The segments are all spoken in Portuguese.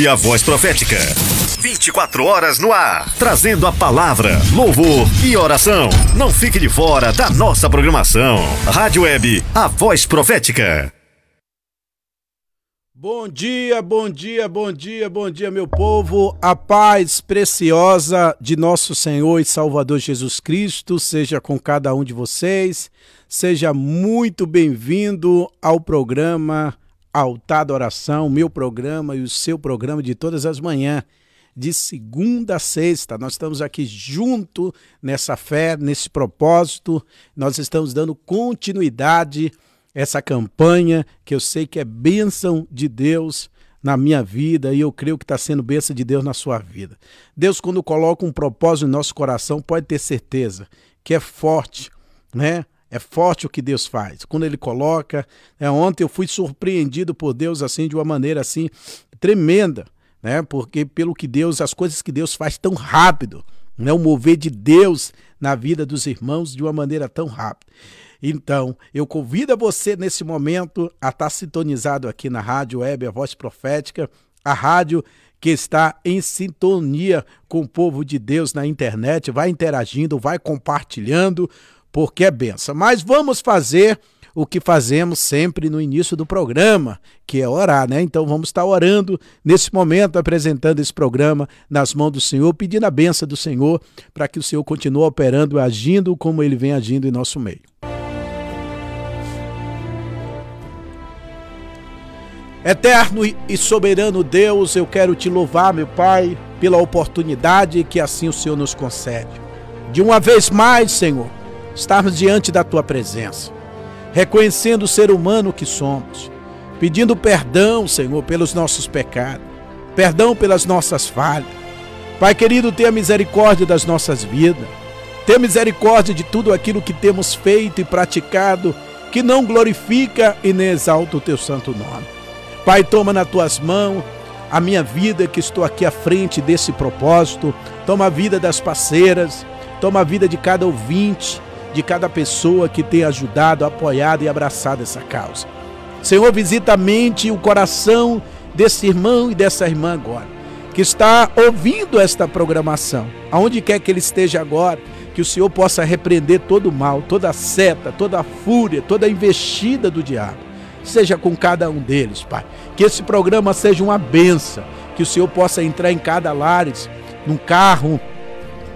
E a voz profética. 24 horas no ar, trazendo a palavra, louvor e oração. Não fique de fora da nossa programação. Rádio Web, a voz profética. Bom dia, bom dia, bom dia, bom dia, meu povo. A paz preciosa de nosso Senhor e Salvador Jesus Cristo seja com cada um de vocês. Seja muito bem-vindo ao programa Altar da Oração, meu programa e o seu programa de todas as manhãs, de segunda a sexta. Nós estamos aqui junto nessa fé, nesse propósito. Nós estamos dando continuidade a essa campanha que eu sei que é bênção de Deus na minha vida e eu creio que está sendo bênção de Deus na sua vida. Deus, quando coloca um propósito no nosso coração, pode ter certeza que é forte, né? É forte o que Deus faz. Quando ele coloca, é, ontem eu fui surpreendido por Deus assim de uma maneira assim tremenda, né? Porque pelo que Deus, as coisas que Deus faz tão rápido, né? O mover de Deus na vida dos irmãos de uma maneira tão rápida. Então, eu convido você nesse momento a estar sintonizado aqui na Rádio Web, a Voz Profética, a rádio que está em sintonia com o povo de Deus na internet, vai interagindo, vai compartilhando, porque é benção. Mas vamos fazer o que fazemos sempre no início do programa, que é orar, né? Então vamos estar orando nesse momento, apresentando esse programa nas mãos do Senhor, pedindo a benção do Senhor para que o Senhor continue operando agindo como ele vem agindo em nosso meio. Eterno e soberano Deus, eu quero te louvar, meu Pai, pela oportunidade que assim o Senhor nos concede. De uma vez mais, Senhor, estarmos diante da tua presença, reconhecendo o ser humano que somos, pedindo perdão, Senhor, pelos nossos pecados, perdão pelas nossas falhas. Pai querido, tenha misericórdia das nossas vidas, tenha misericórdia de tudo aquilo que temos feito e praticado que não glorifica e nem exalta o teu santo nome. Pai, toma nas tuas mãos a minha vida que estou aqui à frente desse propósito, toma a vida das parceiras, toma a vida de cada ouvinte, de cada pessoa que tem ajudado, apoiado e abraçado essa causa. Senhor, visita a mente e o coração desse irmão e dessa irmã agora, que está ouvindo esta programação, aonde quer que ele esteja agora, que o Senhor possa repreender todo o mal, toda a seta, toda a fúria, toda a investida do diabo. Seja com cada um deles, Pai. Que esse programa seja uma benção, que o Senhor possa entrar em cada lares, num carro,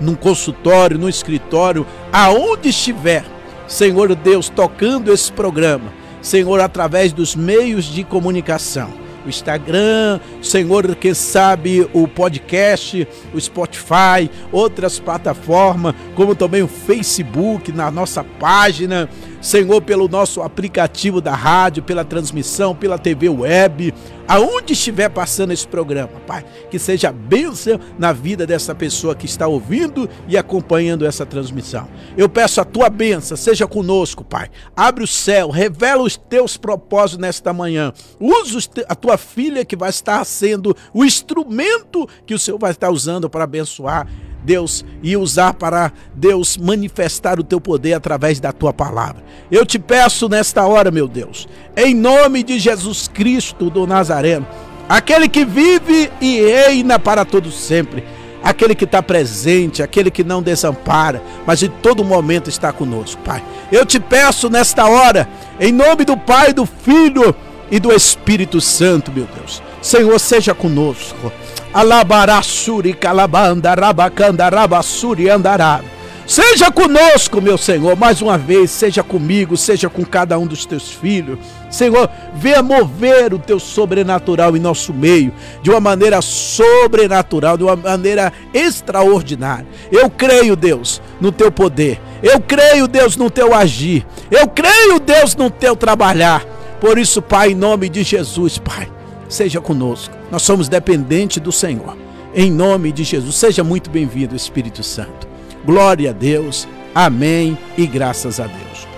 num consultório, no escritório, aonde estiver, Senhor Deus, tocando esse programa, Senhor, através dos meios de comunicação, o Instagram, Senhor, quem sabe o podcast, o Spotify, outras plataformas, como também o Facebook, na nossa página, Senhor, pelo nosso aplicativo da rádio, pela transmissão, pela TV web, aonde estiver passando esse programa, Pai, que seja bênção na vida dessa pessoa que está ouvindo e acompanhando essa transmissão. Eu peço a tua bênção, seja conosco, Pai. Abre o céu, revela os teus propósitos nesta manhã. Usa a tua filha que vai estar sendo o instrumento que o Senhor vai estar usando para abençoar Deus, e usar para Deus manifestar o teu poder através da tua palavra. Eu te peço nesta hora, meu Deus, em nome de Jesus Cristo do Nazareno, aquele que vive e reina para todo sempre, aquele que está presente, aquele que não desampara, mas em todo momento está conosco, Pai. Eu te peço nesta hora, em nome do Pai, do Filho e do Espírito Santo, meu Deus. Senhor, seja conosco. Alabarassuri calabanda rabacanda rabassuri andará. Seja conosco, meu Senhor, mais uma vez, seja comigo, seja com cada um dos teus filhos. Senhor, venha mover o teu sobrenatural em nosso meio, de uma maneira sobrenatural, de uma maneira extraordinária. Eu creio, Deus, no teu poder. Eu creio, Deus, no teu agir. Eu creio, Deus, no teu trabalhar. Por isso, Pai, em nome de Jesus, Pai, seja conosco. Nós somos dependentes do Senhor. Em nome de Jesus, seja muito bem-vindo, Espírito Santo. Glória a Deus. Amém e graças a Deus.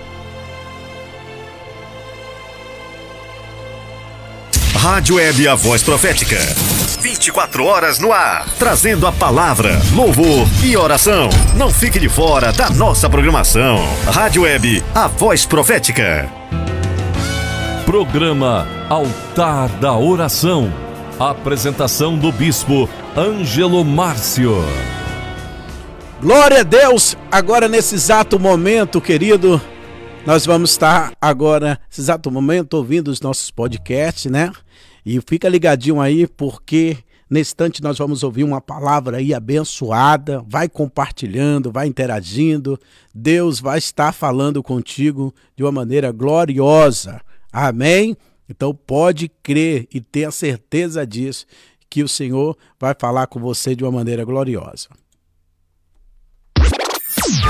Rádio Web A Voz Profética. 24 horas no ar, trazendo a palavra, louvor e oração. Não fique de fora da nossa programação. Rádio Web A Voz Profética. Programa Altar da Oração Apresentação do Bispo Ângelo Márcio. Glória a Deus! Agora, nesse exato momento, querido, nós vamos estar agora, nesse exato momento, ouvindo os nossos podcasts, né? E fica ligadinho aí, porque nesse instante nós vamos ouvir uma palavra aí abençoada. Vai compartilhando, vai interagindo. Deus vai estar falando contigo de uma maneira gloriosa. Amém? Então pode crer e ter a certeza disso, que o Senhor vai falar com você de uma maneira gloriosa.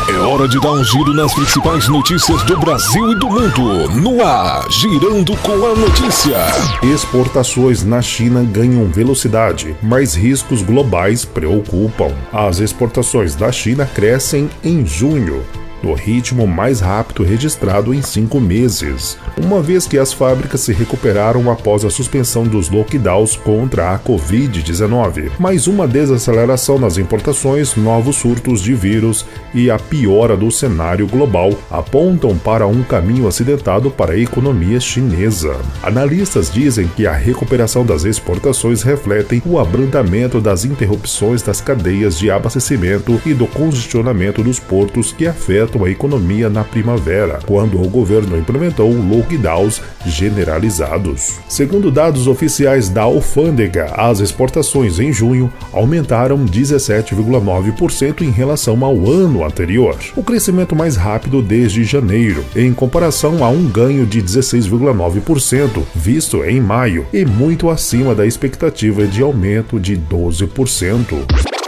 É hora de dar um giro nas principais notícias do Brasil e do mundo. No ar, girando com a notícia. Exportações na China ganham velocidade, mas riscos globais preocupam. As exportações da China crescem em junho no ritmo mais rápido registrado em cinco meses, uma vez que as fábricas se recuperaram após a suspensão dos lockdowns contra a Covid-19. Mais uma desaceleração nas importações, novos surtos de vírus e a piora do cenário global apontam para um caminho acidentado para a economia chinesa. Analistas dizem que a recuperação das exportações refletem o abrandamento das interrupções das cadeias de abastecimento e do congestionamento dos portos que afetam afetam a economia na primavera, quando o governo implementou lockdowns generalizados. Segundo dados oficiais da alfândega, as exportações em junho aumentaram 17,9% em relação ao ano anterior, o crescimento mais rápido desde janeiro, em comparação a um ganho de 16,9% visto em maio e muito acima da expectativa de aumento de 12%.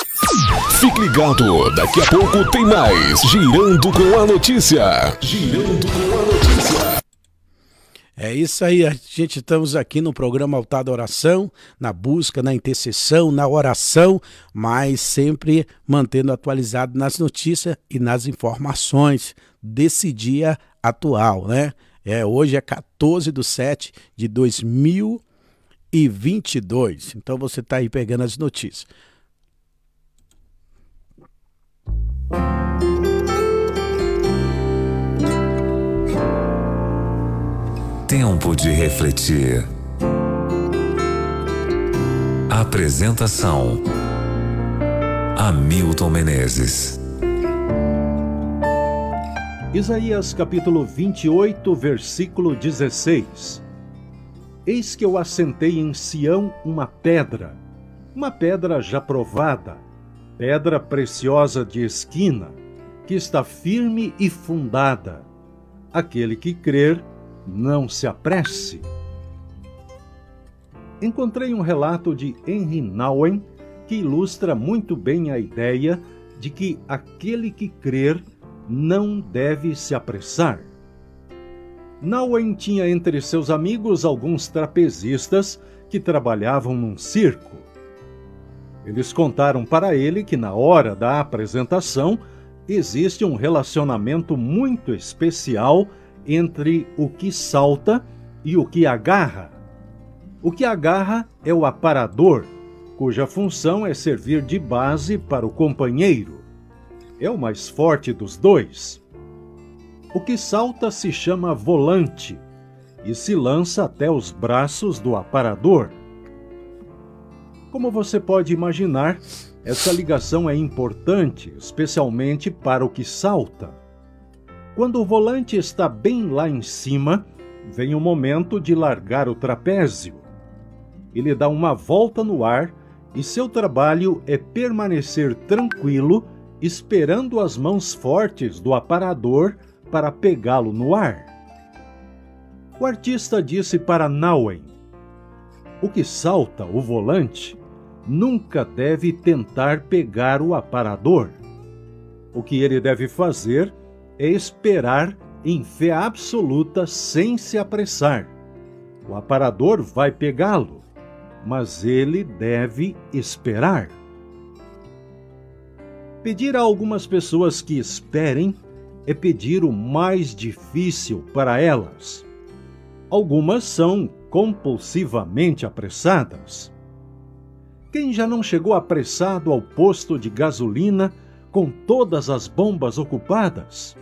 Fique ligado, daqui a pouco tem mais Girando com a Notícia. Girando com a Notícia. É isso aí, a gente estamos aqui no programa Altar da Oração, na busca, na intercessão, na oração, mas sempre mantendo atualizado nas notícias e nas informações desse dia atual, né? É, hoje é 14 de 7 de 2022. Então você está aí pegando as notícias. Tempo de refletir. Apresentação: Hamilton Menezes. Isaías capítulo 28, versículo 16. Eis que eu assentei em Sião uma pedra, uma pedra já provada, pedra preciosa de esquina, que está firme e fundada. Aquele que crer, não se apresse. Encontrei um relato de Henry Nouwen que ilustra muito bem a ideia de que aquele que crer não deve se apressar. Nouwen tinha entre seus amigos alguns trapezistas que trabalhavam num circo. Eles contaram para ele que na hora da apresentação existe um relacionamento muito especial entre o que salta e o que agarra. O que agarra é o aparador, cuja função é servir de base para o companheiro. É o mais forte dos dois. O que salta se chama volante e se lança até os braços do aparador. Como você pode imaginar, essa ligação é importante, especialmente para o que salta. Quando o volante está bem lá em cima, vem o momento de largar o trapézio. Ele dá uma volta no ar e seu trabalho é permanecer tranquilo, esperando as mãos fortes do aparador para pegá-lo no ar. O artista disse para Nauen: O que salta o volante nunca deve tentar pegar o aparador. O que ele deve fazer é esperar em fé absoluta sem se apressar. O aparador vai pegá-lo, mas ele deve esperar. Pedir a algumas pessoas que esperem é pedir o mais difícil para elas. Algumas são compulsivamente apressadas. Quem já não chegou apressado ao posto de gasolina com todas as bombas ocupadas?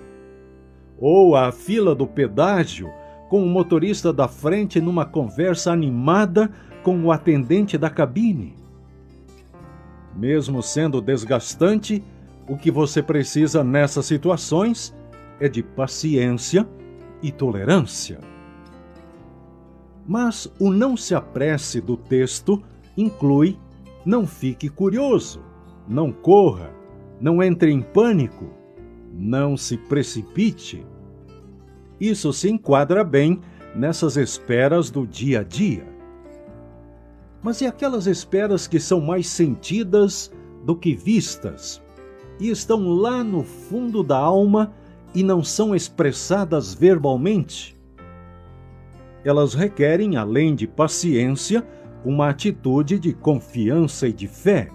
Ou à fila do pedágio com o motorista da frente numa conversa animada com o atendente da cabine. Mesmo sendo desgastante, o que você precisa nessas situações é de paciência e tolerância. Mas o não se apresse do texto inclui não fique curioso, não corra, não entre em pânico, não se precipite. Isso se enquadra bem nessas esperas do dia a dia. Mas e aquelas esperas que são mais sentidas do que vistas e estão lá no fundo da alma e não são expressadas verbalmente? Elas requerem, além de paciência, uma atitude de confiança e de fé.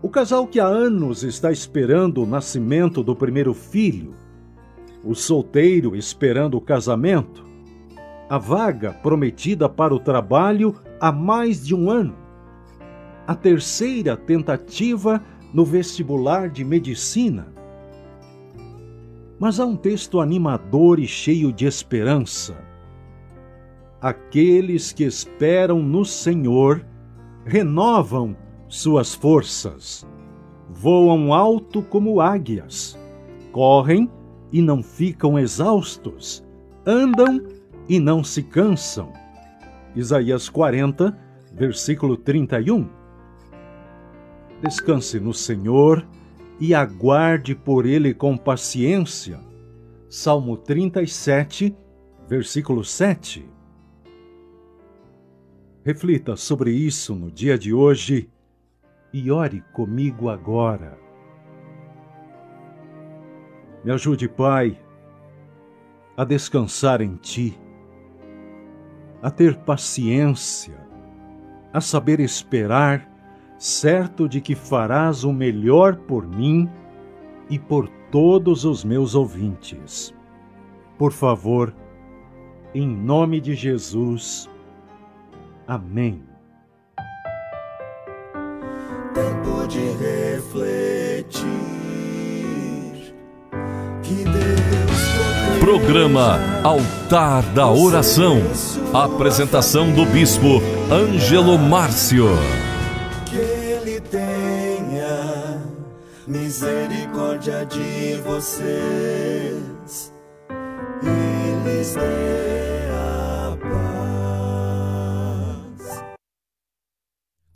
O casal que há anos está esperando o nascimento do primeiro filho, o solteiro esperando o casamento, a vaga prometida para o trabalho há mais de um ano, a terceira tentativa no vestibular de medicina. Mas há um texto animador e cheio de esperança. Aqueles que esperam no Senhor renovam suas forças, voam alto como águias, correm e não ficam exaustos, andam e não se cansam. Isaías 40, versículo 31. Descanse no Senhor e aguarde por Ele com paciência. Salmo 37, versículo 7. Reflita sobre isso no dia de hoje e ore comigo agora. Me ajude, Pai, a descansar em Ti, a ter paciência, a saber esperar, certo de que farás o melhor por mim e por todos os meus ouvintes. Por favor, em nome de Jesus, Amém. Programa Altar da Oração. Apresentação do Bispo Ângelo Márcio. Que Ele tenha misericórdia de vocês e lhes dê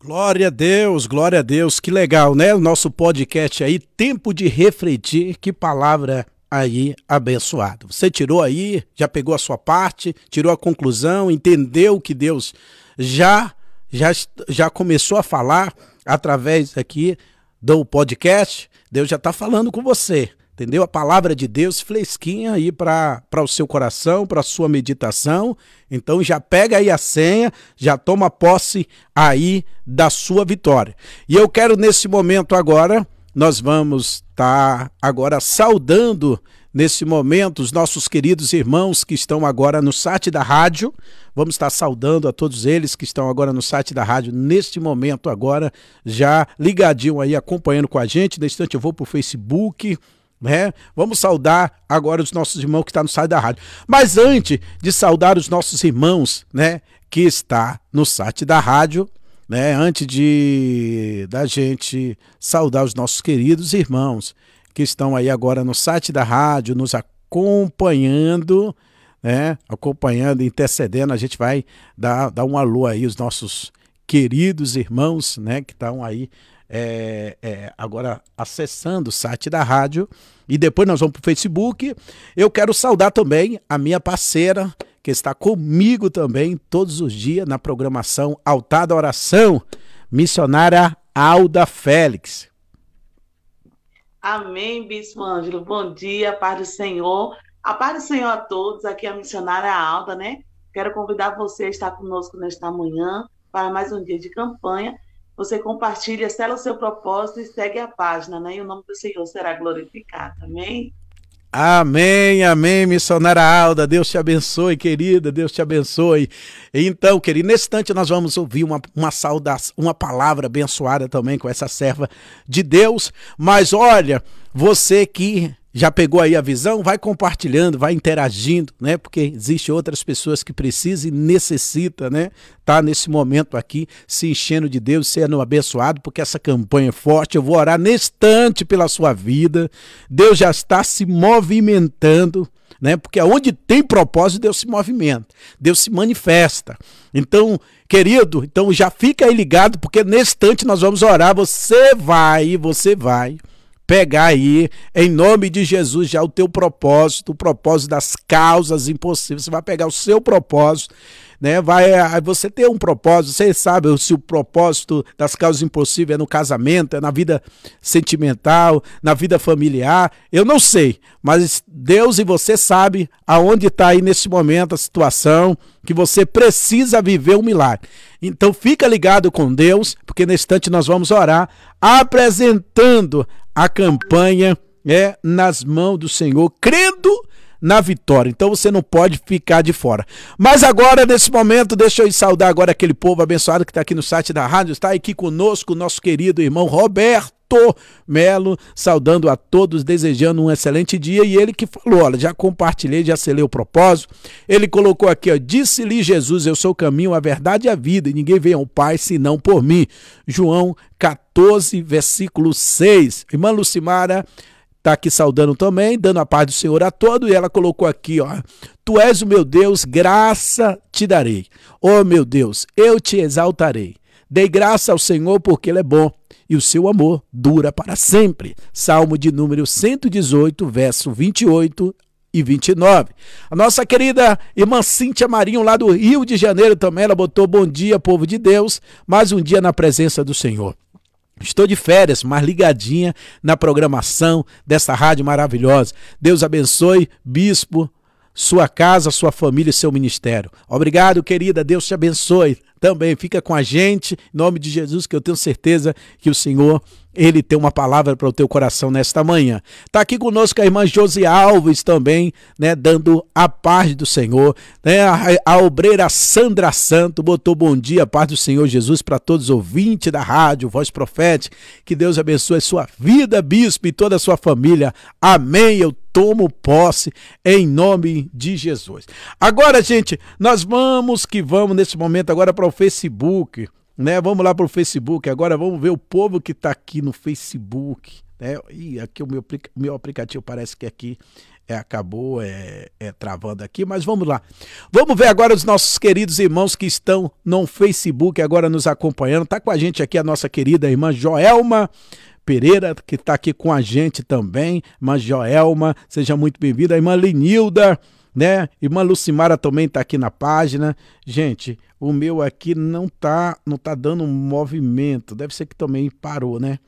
Glória a Deus, glória a Deus, que legal, né? O nosso podcast aí, Tempo de Refletir, que palavra aí abençoada. Você tirou aí, já pegou a sua parte, tirou a conclusão, entendeu que Deus já já já começou a falar através aqui do podcast. Deus já está falando com você entendeu? A palavra de Deus fresquinha aí para o seu coração, para a sua meditação. Então já pega aí a senha, já toma posse aí da sua vitória. E eu quero nesse momento agora, nós vamos estar tá agora saudando nesse momento os nossos queridos irmãos que estão agora no site da rádio. Vamos estar saudando a todos eles que estão agora no site da rádio neste momento agora, já ligadinho aí acompanhando com a gente. Nesse instante eu vou para o Facebook, né? Vamos saudar agora os nossos irmãos que estão tá no site da rádio. Mas antes de saudar os nossos irmãos, né, que está no site da rádio, né, antes de da gente saudar os nossos queridos irmãos que estão aí agora no site da rádio, nos acompanhando, né, acompanhando, intercedendo, a gente vai dar, dar um alô aí os nossos queridos irmãos, né, que estão aí é, é, agora acessando o site da rádio e depois nós vamos para o Facebook. Eu quero saudar também a minha parceira que está comigo também todos os dias na programação Altar da Oração, missionária Alda Félix. Amém, Bispo Ângelo. Bom dia, paz do Senhor. A paz do Senhor a todos. Aqui é a missionária Alda, né? Quero convidar você a estar conosco nesta manhã para mais um dia de campanha você compartilha, sela o seu propósito e segue a página, né? E o nome do Senhor será glorificado. Amém? Amém, amém, missionária Alda. Deus te abençoe, querida. Deus te abençoe. Então, querido, nesse instante nós vamos ouvir uma, uma saudação, uma palavra abençoada também com essa serva de Deus. Mas olha, você que já pegou aí a visão? Vai compartilhando, vai interagindo, né? Porque existe outras pessoas que precisam e necessita, né? Tá nesse momento aqui se enchendo de Deus, sendo abençoado, porque essa campanha é forte. Eu vou orar nestante pela sua vida. Deus já está se movimentando, né? Porque onde tem propósito, Deus se movimenta, Deus se manifesta. Então, querido, então já fica aí ligado, porque nesse instante nós vamos orar. Você vai, você vai pegar aí, em nome de Jesus, já o teu propósito, o propósito das causas impossíveis. Você vai pegar o seu propósito, né? Vai você ter um propósito, você sabe se o propósito das causas impossíveis é no casamento, é na vida sentimental, na vida familiar. Eu não sei, mas Deus e você sabe aonde está aí nesse momento a situação que você precisa viver um milagre. Então fica ligado com Deus, porque nesse instante nós vamos orar apresentando a campanha é nas mãos do Senhor, crendo na vitória. Então você não pode ficar de fora. Mas agora, nesse momento, deixa eu saudar agora aquele povo abençoado que está aqui no site da rádio. Está aqui conosco nosso querido irmão Roberto. Melo, saudando a todos, desejando um excelente dia. E ele que falou: olha, já compartilhei, já selei o propósito. Ele colocou aqui: ó, disse-lhe Jesus: Eu sou o caminho, a verdade e a vida, e ninguém vem ao Pai senão por mim. João 14, versículo 6. Irmã Lucimara está aqui saudando também, dando a paz do Senhor a todo, e ela colocou aqui, ó: Tu és o meu Deus, graça te darei. Oh meu Deus, eu te exaltarei. Dei graça ao Senhor porque ele é bom e o seu amor dura para sempre. Salmo de número 118, verso 28 e 29. A nossa querida irmã Cíntia Marinho, lá do Rio de Janeiro, também, ela botou bom dia, povo de Deus, mais um dia na presença do Senhor. Estou de férias, mas ligadinha na programação dessa rádio maravilhosa. Deus abençoe, bispo, sua casa, sua família e seu ministério. Obrigado, querida. Deus te abençoe também. Fica com a gente, em nome de Jesus, que eu tenho certeza que o Senhor ele tem uma palavra para o teu coração nesta manhã. Está aqui conosco a irmã Josi Alves também, né, dando a paz do Senhor. Né, a, a obreira Sandra Santo botou bom dia, paz do Senhor Jesus para todos os ouvintes da rádio, Voz Profética. Que Deus abençoe a sua vida, bispo, e toda a sua família. Amém. Eu tomo posse em nome de Jesus. Agora, gente, nós vamos que vamos nesse momento agora para o Facebook né? Vamos lá para o Facebook agora, vamos ver o povo que está aqui no Facebook. Né? E aqui o meu, meu aplicativo parece que aqui é, acabou é, é, travando aqui, mas vamos lá. Vamos ver agora os nossos queridos irmãos que estão no Facebook agora nos acompanhando. Está com a gente aqui a nossa querida irmã Joelma Pereira, que está aqui com a gente também. Irmã Joelma, seja muito bem-vinda. A irmã Linilda né? Irmã Lucimara também está aqui na página. Gente, o meu aqui não tá, não tá dando movimento. Deve ser que também parou, né?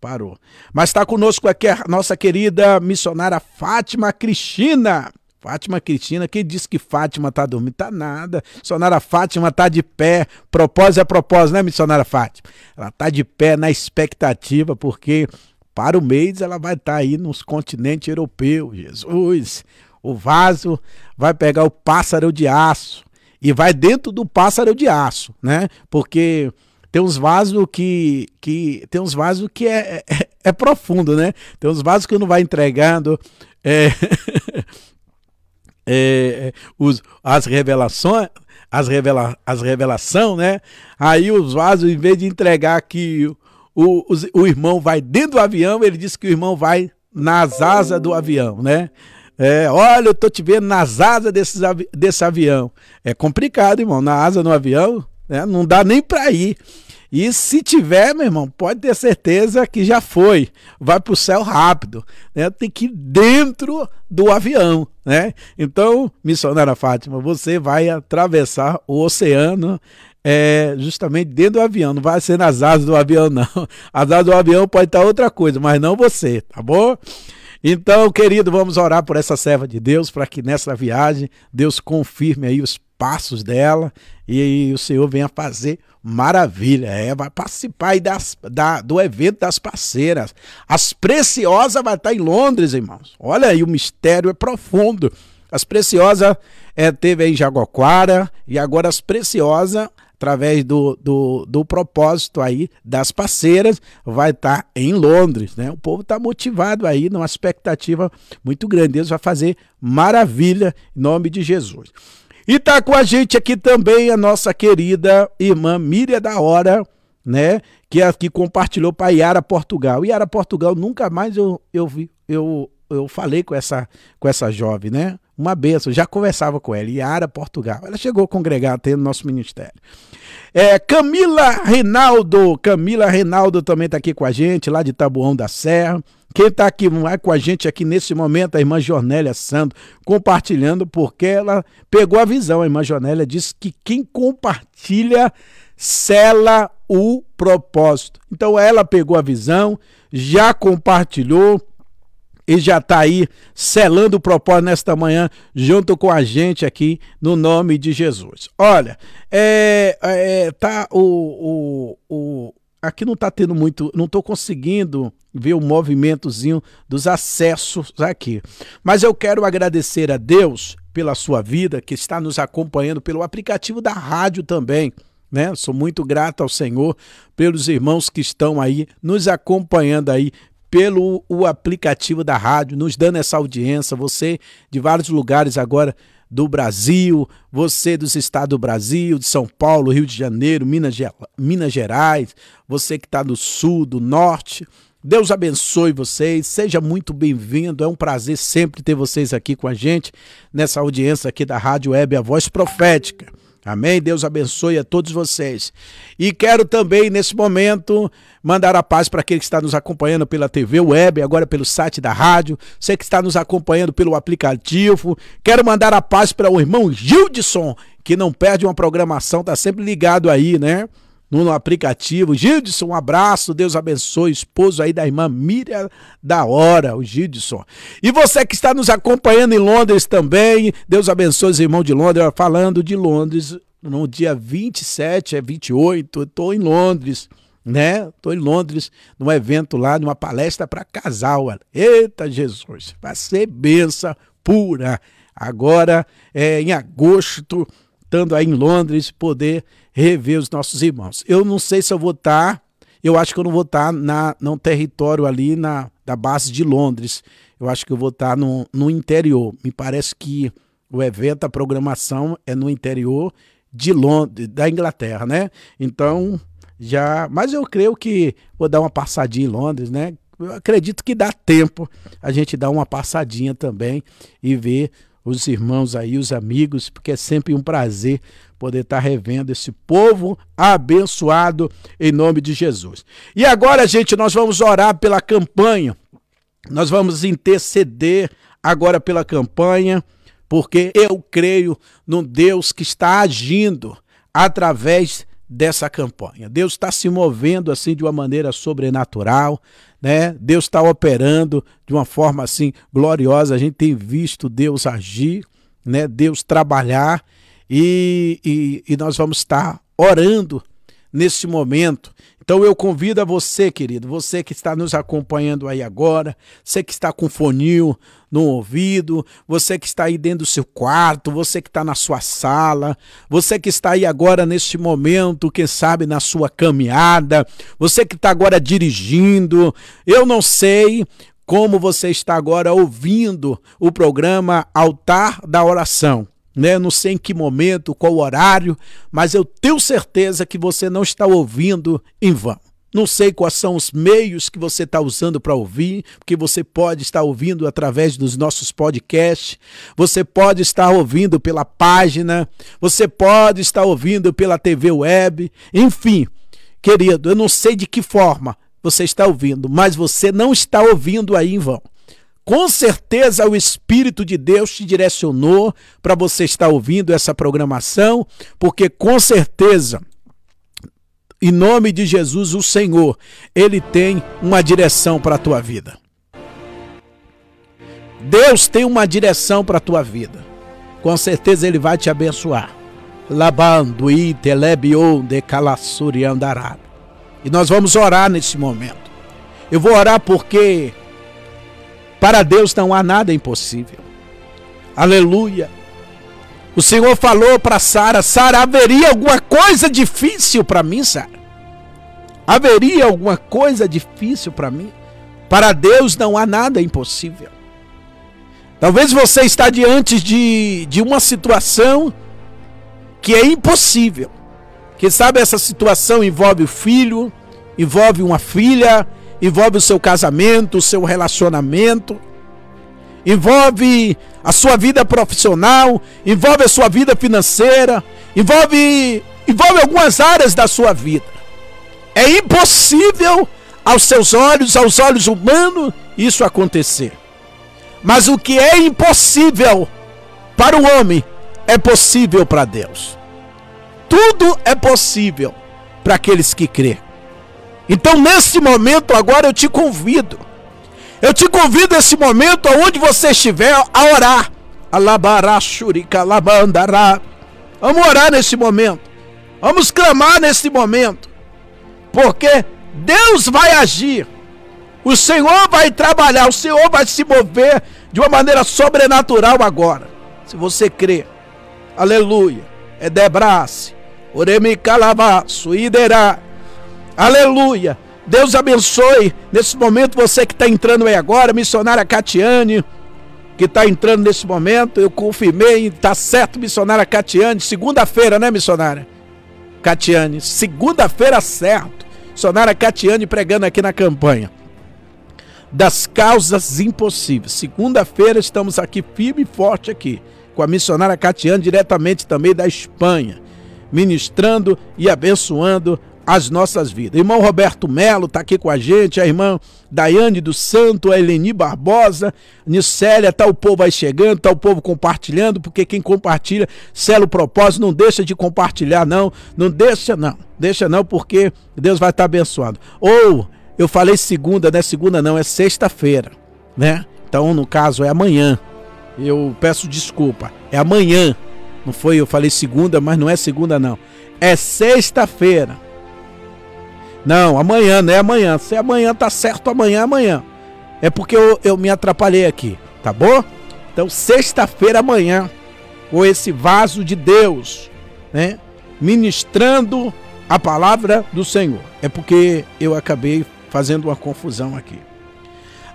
Parou. Mas está conosco aqui a nossa querida missionária Fátima Cristina. Fátima Cristina, quem disse que Fátima tá dormindo? Tá nada. Missionária Fátima tá de pé. Propósito é propósito, né, missionária Fátima? Ela tá de pé na expectativa, porque para o mês ela vai estar tá aí nos continentes europeus. Jesus o vaso vai pegar o pássaro de aço e vai dentro do pássaro de aço, né? Porque tem uns vasos que, que tem uns vasos que é, é, é, profundo, né? Tem uns vasos que não vai entregando é, é, os, as revelações, as, revela, as revelação, né? Aí os vasos, em vez de entregar que o, o, o irmão vai dentro do avião, ele disse que o irmão vai nas asas do avião, né? É, olha, eu tô te vendo nas asas desses avi desse avião. É complicado, irmão. Na asa no avião, né? não dá nem para ir. E se tiver, meu irmão, pode ter certeza que já foi. Vai para o céu rápido. Né? Tem que ir dentro do avião. Né? Então, missionária Fátima, você vai atravessar o oceano é, justamente dentro do avião. Não vai ser nas asas do avião, não. As asas do avião pode estar outra coisa, mas não você, tá bom? Então, querido, vamos orar por essa serva de Deus, para que nessa viagem Deus confirme aí os passos dela e, o Senhor venha fazer maravilha. É, vai participar aí das, da, do evento das parceiras. As Preciosas vai estar em Londres, irmãos. Olha aí, o mistério é profundo. As Preciosas é, teve aí em Jaguaquara e agora as Preciosas através do, do, do propósito aí das parceiras, vai estar tá em Londres, né? O povo está motivado aí, numa expectativa muito grande. Deus vai fazer maravilha em nome de Jesus. E tá com a gente aqui também a nossa querida irmã Miriam da Hora, né? Que aqui compartilhou para Iara Portugal. Iara Portugal nunca mais eu, eu vi, eu, eu falei com essa, com essa jovem, né? Uma benção, já conversava com ela, Iara Portugal. Ela chegou a congregar até no nosso ministério. É, Camila Reinaldo, Camila Reinaldo também está aqui com a gente, lá de Tabuão da Serra. Quem está aqui com a gente aqui nesse momento, a irmã Jornélia Santo, compartilhando, porque ela pegou a visão. A irmã Jornélia disse que quem compartilha sela o propósito. Então ela pegou a visão, já compartilhou e já está aí selando o propósito nesta manhã junto com a gente aqui no nome de Jesus. Olha, é, é tá o, o, o aqui não está tendo muito, não estou conseguindo ver o movimentozinho dos acessos aqui. Mas eu quero agradecer a Deus pela sua vida, que está nos acompanhando pelo aplicativo da rádio também. Né? Sou muito grato ao Senhor pelos irmãos que estão aí nos acompanhando aí pelo o aplicativo da rádio, nos dando essa audiência. Você de vários lugares agora do Brasil, você dos estados do Brasil, de São Paulo, Rio de Janeiro, Minas, Minas Gerais, você que está no sul, do norte. Deus abençoe vocês, seja muito bem-vindo. É um prazer sempre ter vocês aqui com a gente nessa audiência aqui da Rádio Web, a Voz Profética. Amém? Deus abençoe a todos vocês. E quero também, nesse momento, mandar a paz para aquele que está nos acompanhando pela TV web, agora pelo site da rádio, você que está nos acompanhando pelo aplicativo. Quero mandar a paz para o irmão Gildson, que não perde uma programação, está sempre ligado aí, né? No aplicativo. Gildson, um abraço, Deus abençoe, esposo aí da irmã Miriam da Hora, o Gildson. E você que está nos acompanhando em Londres também, Deus abençoe os irmãos de Londres, falando de Londres, no dia 27, é 28, eu estou em Londres né? Estou em Londres, num evento lá, numa palestra para casal. Eita Jesus, vai ser benção pura. Agora, é, em agosto, estando aí em Londres, poder rever os nossos irmãos. Eu não sei se eu vou estar, eu acho que eu não vou estar na, no território ali na, da base de Londres. Eu acho que eu vou estar no, no interior. Me parece que o evento, a programação é no interior de Londres, da Inglaterra, né? Então, já. Mas eu creio que vou dar uma passadinha em Londres, né? Eu acredito que dá tempo a gente dar uma passadinha também e ver os irmãos aí, os amigos, porque é sempre um prazer poder estar revendo esse povo abençoado em nome de Jesus. E agora, gente, nós vamos orar pela campanha. Nós vamos interceder agora pela campanha, porque eu creio no Deus que está agindo através dessa campanha. Deus está se movendo assim de uma maneira sobrenatural, né? Deus está operando de uma forma assim gloriosa. A gente tem visto Deus agir, né? Deus trabalhar e, e, e nós vamos estar orando nesse momento então eu convido a você, querido, você que está nos acompanhando aí agora, você que está com foninho no ouvido, você que está aí dentro do seu quarto, você que está na sua sala, você que está aí agora neste momento, quem sabe na sua caminhada, você que está agora dirigindo, eu não sei como você está agora ouvindo o programa Altar da Oração né? Não sei em que momento, qual horário, mas eu tenho certeza que você não está ouvindo em vão. Não sei quais são os meios que você está usando para ouvir, porque você pode estar ouvindo através dos nossos podcasts, você pode estar ouvindo pela página, você pode estar ouvindo pela TV web, enfim. Querido, eu não sei de que forma você está ouvindo, mas você não está ouvindo aí em vão. Com certeza o Espírito de Deus te direcionou para você estar ouvindo essa programação, porque com certeza, em nome de Jesus, o Senhor, Ele tem uma direção para a tua vida. Deus tem uma direção para a tua vida. Com certeza Ele vai te abençoar. Labando de. E nós vamos orar nesse momento. Eu vou orar porque para Deus não há nada impossível. Aleluia. O Senhor falou para Sara: Sara, haveria alguma coisa difícil para mim, Sara? Haveria alguma coisa difícil para mim? Para Deus não há nada impossível. Talvez você está diante de, de uma situação que é impossível. Que sabe essa situação envolve o filho, envolve uma filha, envolve o seu casamento, o seu relacionamento, envolve a sua vida profissional, envolve a sua vida financeira, envolve envolve algumas áreas da sua vida. É impossível aos seus olhos, aos olhos humanos, isso acontecer. Mas o que é impossível para o homem é possível para Deus. Tudo é possível para aqueles que crê. Então, nesse momento, agora eu te convido. Eu te convido nesse momento, aonde você estiver, a orar. Alabará, shurika, alabandará. Vamos orar nesse momento. Vamos clamar nesse momento. Porque Deus vai agir. O Senhor vai trabalhar, o Senhor vai se mover de uma maneira sobrenatural agora. Se você crê. Aleluia. É debrace. Oremicalavaço. Iderá. Aleluia. Deus abençoe nesse momento você que está entrando aí agora, missionária Catiane, que está entrando nesse momento. Eu confirmei, está certo, missionária Catiane. Segunda-feira, né, missionária? Catiane. Segunda-feira, certo. Missionária Catiane pregando aqui na campanha das causas impossíveis. Segunda-feira estamos aqui firme e forte aqui com a missionária Catiane diretamente também da Espanha, ministrando e abençoando as nossas vidas. Irmão Roberto Melo está aqui com a gente, a irmã Daiane do Santo, a Eleni Barbosa, Nicélia, tá o povo aí chegando, tá o povo compartilhando, porque quem compartilha, sela o propósito, não deixa de compartilhar não, não deixa não, deixa não, porque Deus vai estar tá abençoando. Ou eu falei segunda, não é segunda não, é sexta-feira, né? Então, no caso, é amanhã. Eu peço desculpa. É amanhã. Não foi, eu falei segunda, mas não é segunda não. É sexta-feira. Não, amanhã, não é amanhã. Se amanhã tá certo, amanhã é amanhã. É porque eu, eu me atrapalhei aqui, tá bom? Então, sexta-feira amanhã, com esse vaso de Deus, né? Ministrando a palavra do Senhor. É porque eu acabei fazendo uma confusão aqui.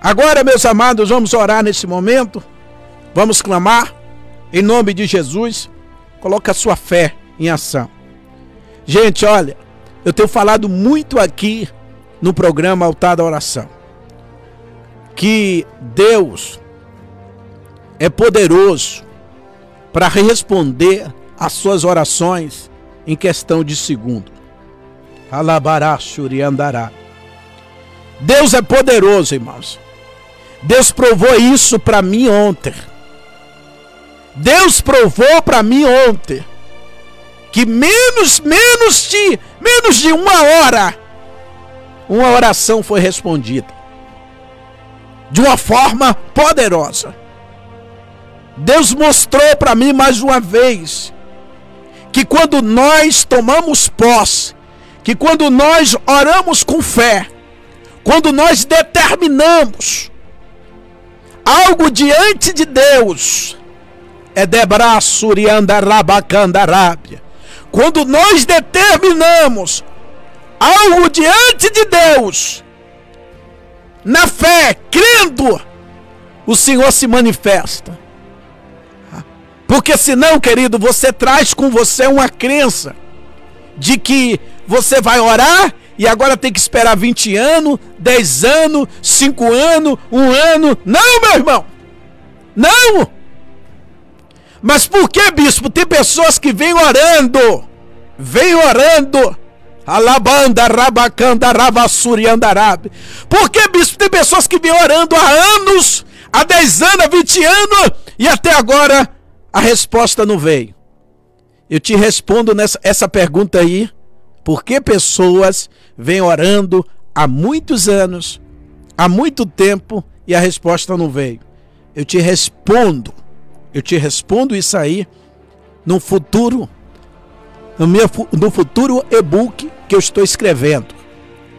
Agora, meus amados, vamos orar nesse momento. Vamos clamar em nome de Jesus. Coloca a sua fé em ação. Gente, olha, eu tenho falado muito aqui no programa Altar da Oração que Deus é poderoso para responder às suas orações em questão de segundo. Alabará, andará. Deus é poderoso, irmãos. Deus provou isso para mim ontem. Deus provou para mim ontem que menos menos de menos de uma hora uma oração foi respondida de uma forma poderosa. Deus mostrou para mim mais uma vez que quando nós tomamos posse, que quando nós oramos com fé, quando nós determinamos algo diante de Deus, é debraço riandarabacandarábia. Quando nós determinamos algo diante de Deus, na fé, crendo, o Senhor se manifesta. Porque senão, querido, você traz com você uma crença de que você vai orar e agora tem que esperar 20 anos, 10 anos, 5 anos, 1 ano. Não, meu irmão! Não! Mas por que, bispo? Tem pessoas que vêm orando, vêm orando. Alabanda, rabacanda, ravassuriandarabe. Por que, bispo? Tem pessoas que vêm orando há anos, há 10 anos, há 20 anos, e até agora a resposta não veio. Eu te respondo nessa essa pergunta aí. Por que pessoas vêm orando há muitos anos, há muito tempo e a resposta não veio? Eu te respondo, eu te respondo isso aí no futuro, no, meu, no futuro e-book que eu estou escrevendo.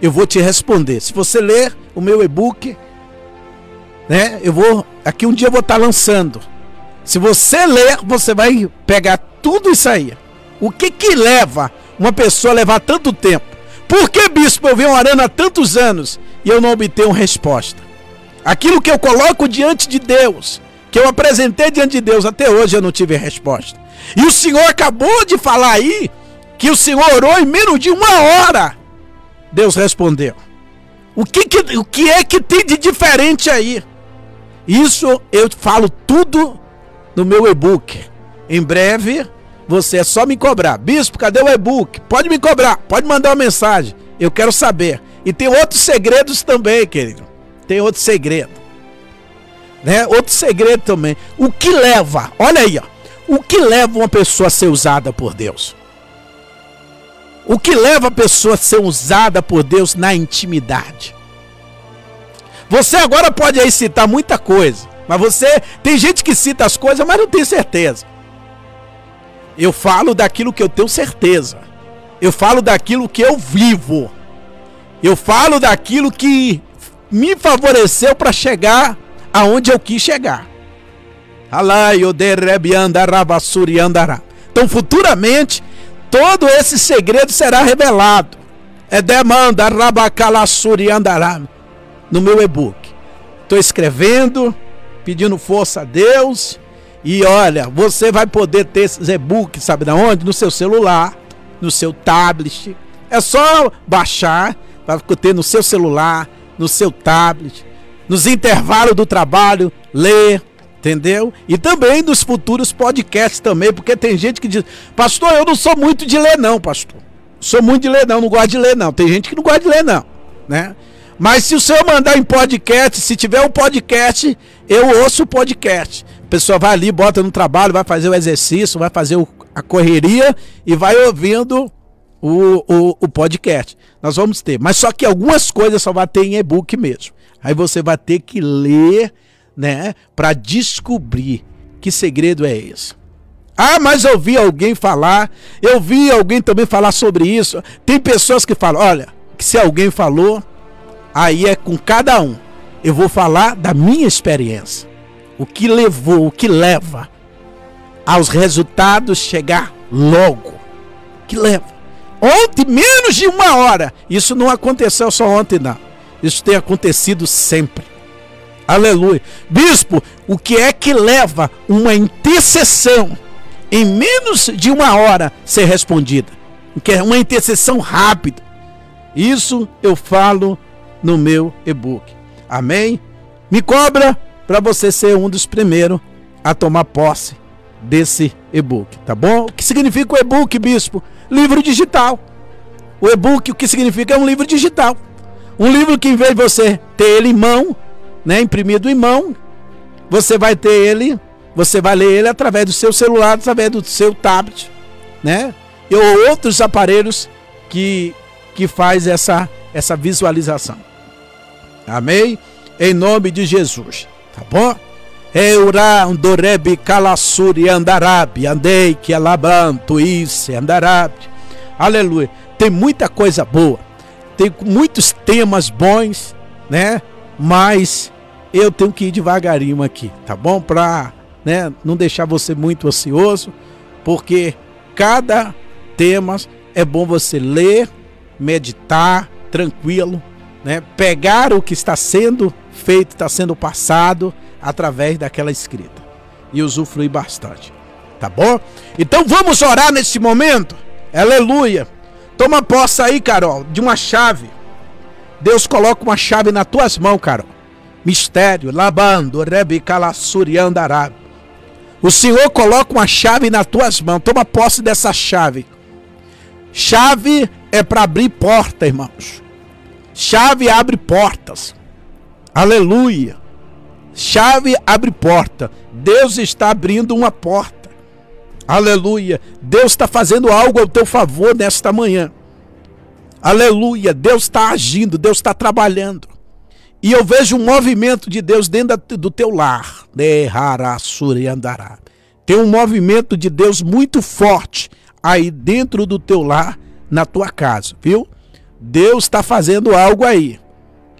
Eu vou te responder. Se você ler o meu e-book, né? Eu vou aqui um dia eu vou estar lançando Se você ler, você vai pegar tudo isso aí. O que que leva uma pessoa a levar tanto tempo? Por que, bispo, eu venho orando há tantos anos e eu não obtenho resposta? Aquilo que eu coloco diante de Deus, que eu apresentei diante de Deus, até hoje eu não tive resposta. E o Senhor acabou de falar aí que o Senhor orou em menos de uma hora. Deus respondeu. O que, que, o que é que tem de diferente aí? Isso eu falo tudo no meu e-book. Em breve, você é só me cobrar. Bispo, cadê o e-book? Pode me cobrar, pode mandar uma mensagem. Eu quero saber. E tem outros segredos também, querido. Tem outro segredo. Né? Outro segredo também. O que leva, olha aí, ó. O que leva uma pessoa a ser usada por Deus? O que leva a pessoa a ser usada por Deus na intimidade? Você agora pode aí citar muita coisa, mas você tem gente que cita as coisas, mas não tem certeza. Eu falo daquilo que eu tenho certeza. Eu falo daquilo que eu vivo. Eu falo daquilo que me favoreceu para chegar aonde eu quis chegar. Então, futuramente, todo esse segredo será revelado. É demanda no meu e-book. Estou escrevendo, pedindo força a Deus. E olha, você vai poder ter esses e-books, sabe da onde? No seu celular, no seu tablet. É só baixar, vai ter no seu celular, no seu tablet, nos intervalos do trabalho, ler, entendeu? E também nos futuros podcasts também, porque tem gente que diz, pastor, eu não sou muito de ler não, pastor. Sou muito de ler não, não gosto de ler não. Tem gente que não gosta de ler não, né? Mas se o senhor mandar em podcast, se tiver um podcast, eu ouço o podcast. A pessoa vai ali, bota no trabalho, vai fazer o exercício, vai fazer o, a correria e vai ouvindo o, o, o podcast. Nós vamos ter. Mas só que algumas coisas só vai ter em e-book mesmo. Aí você vai ter que ler, né, para descobrir que segredo é esse. Ah, mas eu vi alguém falar, eu vi alguém também falar sobre isso. Tem pessoas que falam, olha, que se alguém falou, aí é com cada um. Eu vou falar da minha experiência. O que levou, o que leva aos resultados chegar logo. O que leva. Ontem, menos de uma hora. Isso não aconteceu só ontem, não. Isso tem acontecido sempre. Aleluia. Bispo, o que é que leva uma intercessão em menos de uma hora ser respondida? Que é uma intercessão rápida. Isso eu falo no meu e-book. Amém? Me cobra para você ser um dos primeiros a tomar posse desse e-book, tá bom? O que significa o e-book, bispo? Livro digital. O e-book, o que significa? É um livro digital. Um livro que, em vez de você ter ele em mão, né, imprimido em mão, você vai ter ele, você vai ler ele através do seu celular, através do seu tablet, né? E outros aparelhos que, que faz essa, essa visualização. Amém? Em nome de Jesus, tá bom? Eura Andorebi Kalassuri Andarabi, andei que alabanto isso, Andarabi. Aleluia. Tem muita coisa boa. Tem muitos temas bons, né? Mas eu tenho que ir devagarinho aqui, tá bom? Para né, não deixar você muito ansioso, porque cada tema é bom você ler, meditar, tranquilo, né? Pegar o que está sendo feito, está sendo passado através daquela escrita e usufruir bastante. Tá bom? Então vamos orar nesse momento. Aleluia. Toma posse aí, Carol, de uma chave. Deus coloca uma chave nas tuas mãos, Carol. Mistério, labando, rebi, calassuriandará. O Senhor coloca uma chave nas tuas mãos. Toma posse dessa chave. Chave é para abrir porta, irmãos. Chave abre portas. Aleluia. Chave abre porta. Deus está abrindo uma porta. Aleluia. Deus está fazendo algo ao teu favor nesta manhã. Aleluia. Deus está agindo, Deus está trabalhando. E eu vejo um movimento de Deus dentro do teu lar. Tem um movimento de Deus muito forte aí dentro do teu lar, na tua casa, viu? Deus está fazendo algo aí.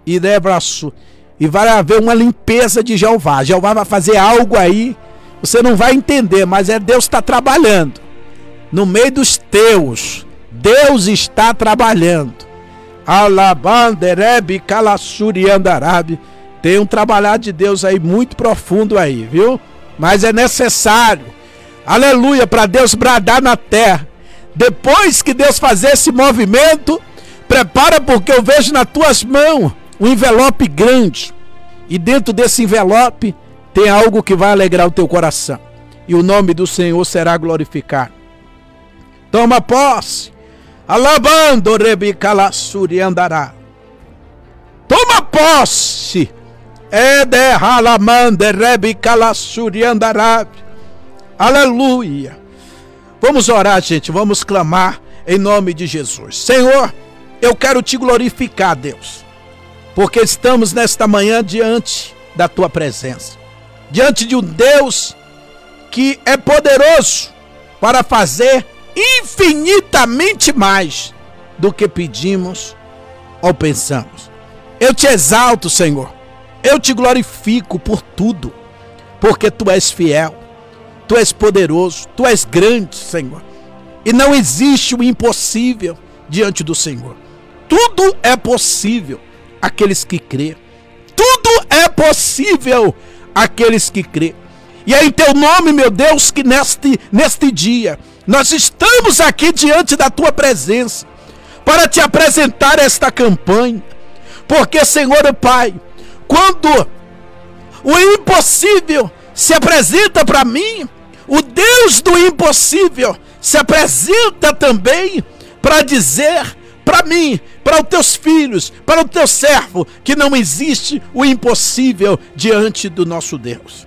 E abraço e vai haver uma limpeza de Jeová. Jeová vai fazer algo aí Você não vai entender, mas é Deus está trabalhando. No meio dos teus. Deus está trabalhando. Alabanderebe calassuri andarabe. Tem um trabalhar de Deus aí muito profundo aí, viu? Mas é necessário. Aleluia, para Deus bradar na terra. Depois que Deus fazer esse movimento, prepara porque eu vejo nas tuas mãos um envelope grande. E dentro desse envelope tem algo que vai alegrar o teu coração. E o nome do Senhor será glorificado. Toma posse. Alabando rebicalassuri andará. Toma posse. Ederralamande rebicalassuri andará. Aleluia. Vamos orar, gente. Vamos clamar em nome de Jesus. Senhor, eu quero te glorificar, Deus. Porque estamos nesta manhã diante da tua presença. Diante de um Deus que é poderoso para fazer infinitamente mais do que pedimos ou pensamos. Eu te exalto, Senhor. Eu te glorifico por tudo, porque tu és fiel, tu és poderoso, tu és grande, Senhor. E não existe o impossível diante do Senhor. Tudo é possível aqueles que crê. Tudo é possível aqueles que crê. E é em teu nome, meu Deus, que neste, neste dia nós estamos aqui diante da tua presença para te apresentar esta campanha. Porque, Senhor Pai, quando o impossível se apresenta para mim, o Deus do impossível se apresenta também para dizer para mim, para os teus filhos, para o teu servo, que não existe o impossível diante do nosso Deus.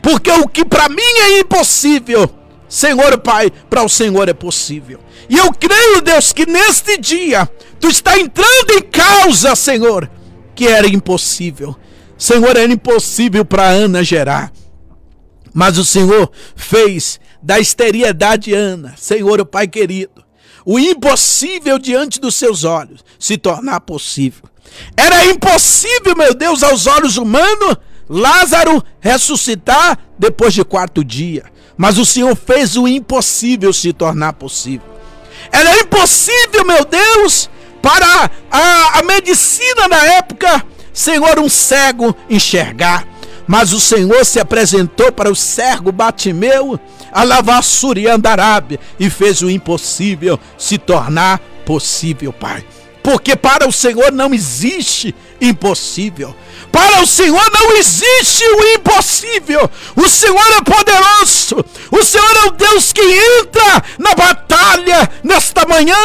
Porque o que para mim é impossível, Senhor Pai, para o Senhor é possível. E eu creio, Deus, que neste dia tu está entrando em causa, Senhor, que era impossível. Senhor, era impossível para Ana gerar. Mas o Senhor fez da esterilidade Ana, Senhor, Pai querido, o impossível diante dos seus olhos se tornar possível. Era impossível, meu Deus, aos olhos humanos, Lázaro ressuscitar depois de quarto dia. Mas o Senhor fez o impossível se tornar possível. Era impossível, meu Deus, para a, a medicina na época, Senhor, um cego enxergar. Mas o Senhor se apresentou para o cego Batimeu, a lavassuri Andarábia, e fez o impossível se tornar possível, Pai. Porque para o Senhor não existe impossível. Para o Senhor não existe o impossível. O Senhor é poderoso. O Senhor é o Deus que entra na batalha nesta manhã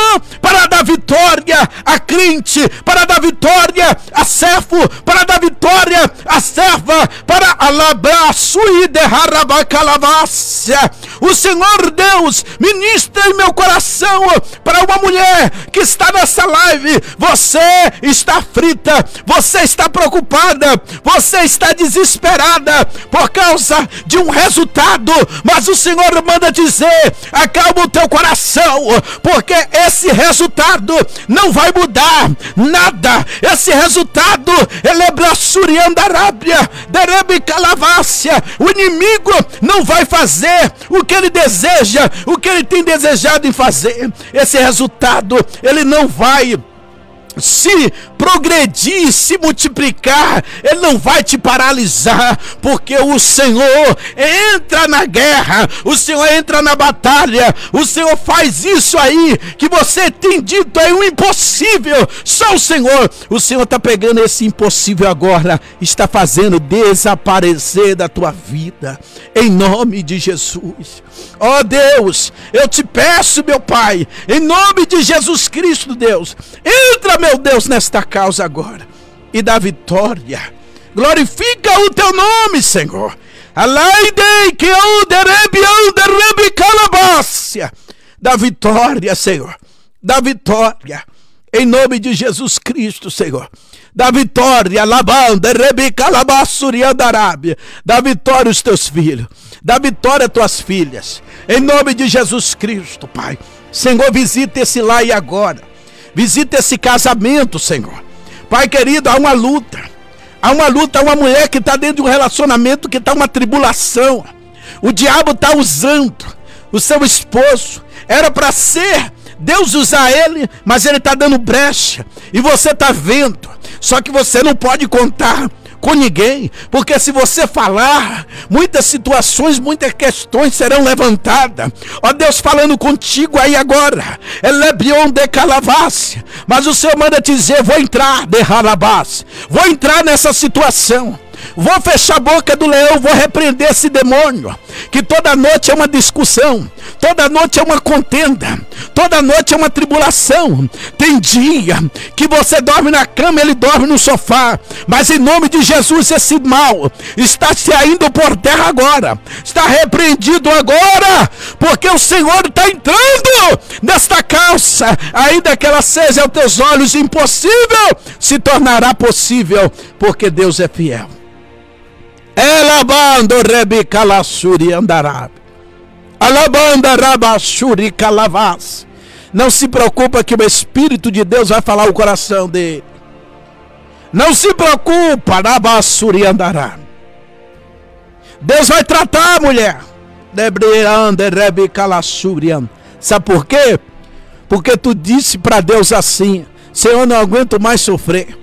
para dar vitória a crente, para dar vitória a servo, para dar vitória a serva, para alabraço e derrarabacalavassia. O Senhor Deus ministra em meu coração para uma mulher que está nessa live. Você está frita, você está preocupada você está desesperada por causa de um resultado, mas o Senhor manda dizer: acalma o teu coração, porque esse resultado não vai mudar nada. Esse resultado, ele é braçuriando Arábia, derebe calavácia. O inimigo não vai fazer o que ele deseja, o que ele tem desejado em fazer. Esse resultado, ele não vai se progredir, se multiplicar, Ele não vai te paralisar, porque o Senhor entra na guerra, o Senhor entra na batalha, o Senhor faz isso aí que você tem dito é um impossível. Só o Senhor, o Senhor está pegando esse impossível agora, está fazendo desaparecer da tua vida, em nome de Jesus. Ó oh Deus, eu te peço, meu Pai, em nome de Jesus Cristo, Deus, entra, meu Deus, nesta causa agora e dá vitória. Glorifica o teu nome, Senhor. Alaide que eu derebe calabácia. Dá vitória, Senhor. Dá vitória. Em nome de Jesus Cristo, Senhor. Dá vitória, Labanda, Rebeca, Labassurian da Arábia. Dá vitória aos teus filhos. Dá vitória tuas filhas. Em nome de Jesus Cristo, Pai. Senhor, visita esse lar e agora. Visita esse casamento, Senhor. Pai querido, há uma luta. Há uma luta, há uma mulher que está dentro de um relacionamento que está uma tribulação. O diabo está usando o seu esposo. Era para ser Deus usar ele, mas ele está dando brecha. E você está vendo. Só que você não pode contar com ninguém, porque se você falar, muitas situações, muitas questões serão levantadas. Ó Deus falando contigo aí agora. Elebion de calavas. Mas o Senhor manda te dizer: vou entrar de Halabás. Vou entrar nessa situação. Vou fechar a boca do leão, vou repreender esse demônio. Que toda noite é uma discussão, toda noite é uma contenda, toda noite é uma tribulação. Tem dia que você dorme na cama, ele dorme no sofá. Mas em nome de Jesus, esse mal está saindo por terra agora, está repreendido agora, porque o Senhor está entrando nesta calça, ainda que ela seja aos teus olhos impossível, se tornará possível, porque Deus é fiel. Elabando rebi calassuri andará. Alabanda rabassuri calavas. Não se preocupa que o Espírito de Deus vai falar o coração dele. Não se preocupa, rabassuri andará. Deus vai tratar a mulher. Debriande rebi calassuri Sabe por quê? Porque tu disse para Deus assim: Senhor, não aguento mais sofrer.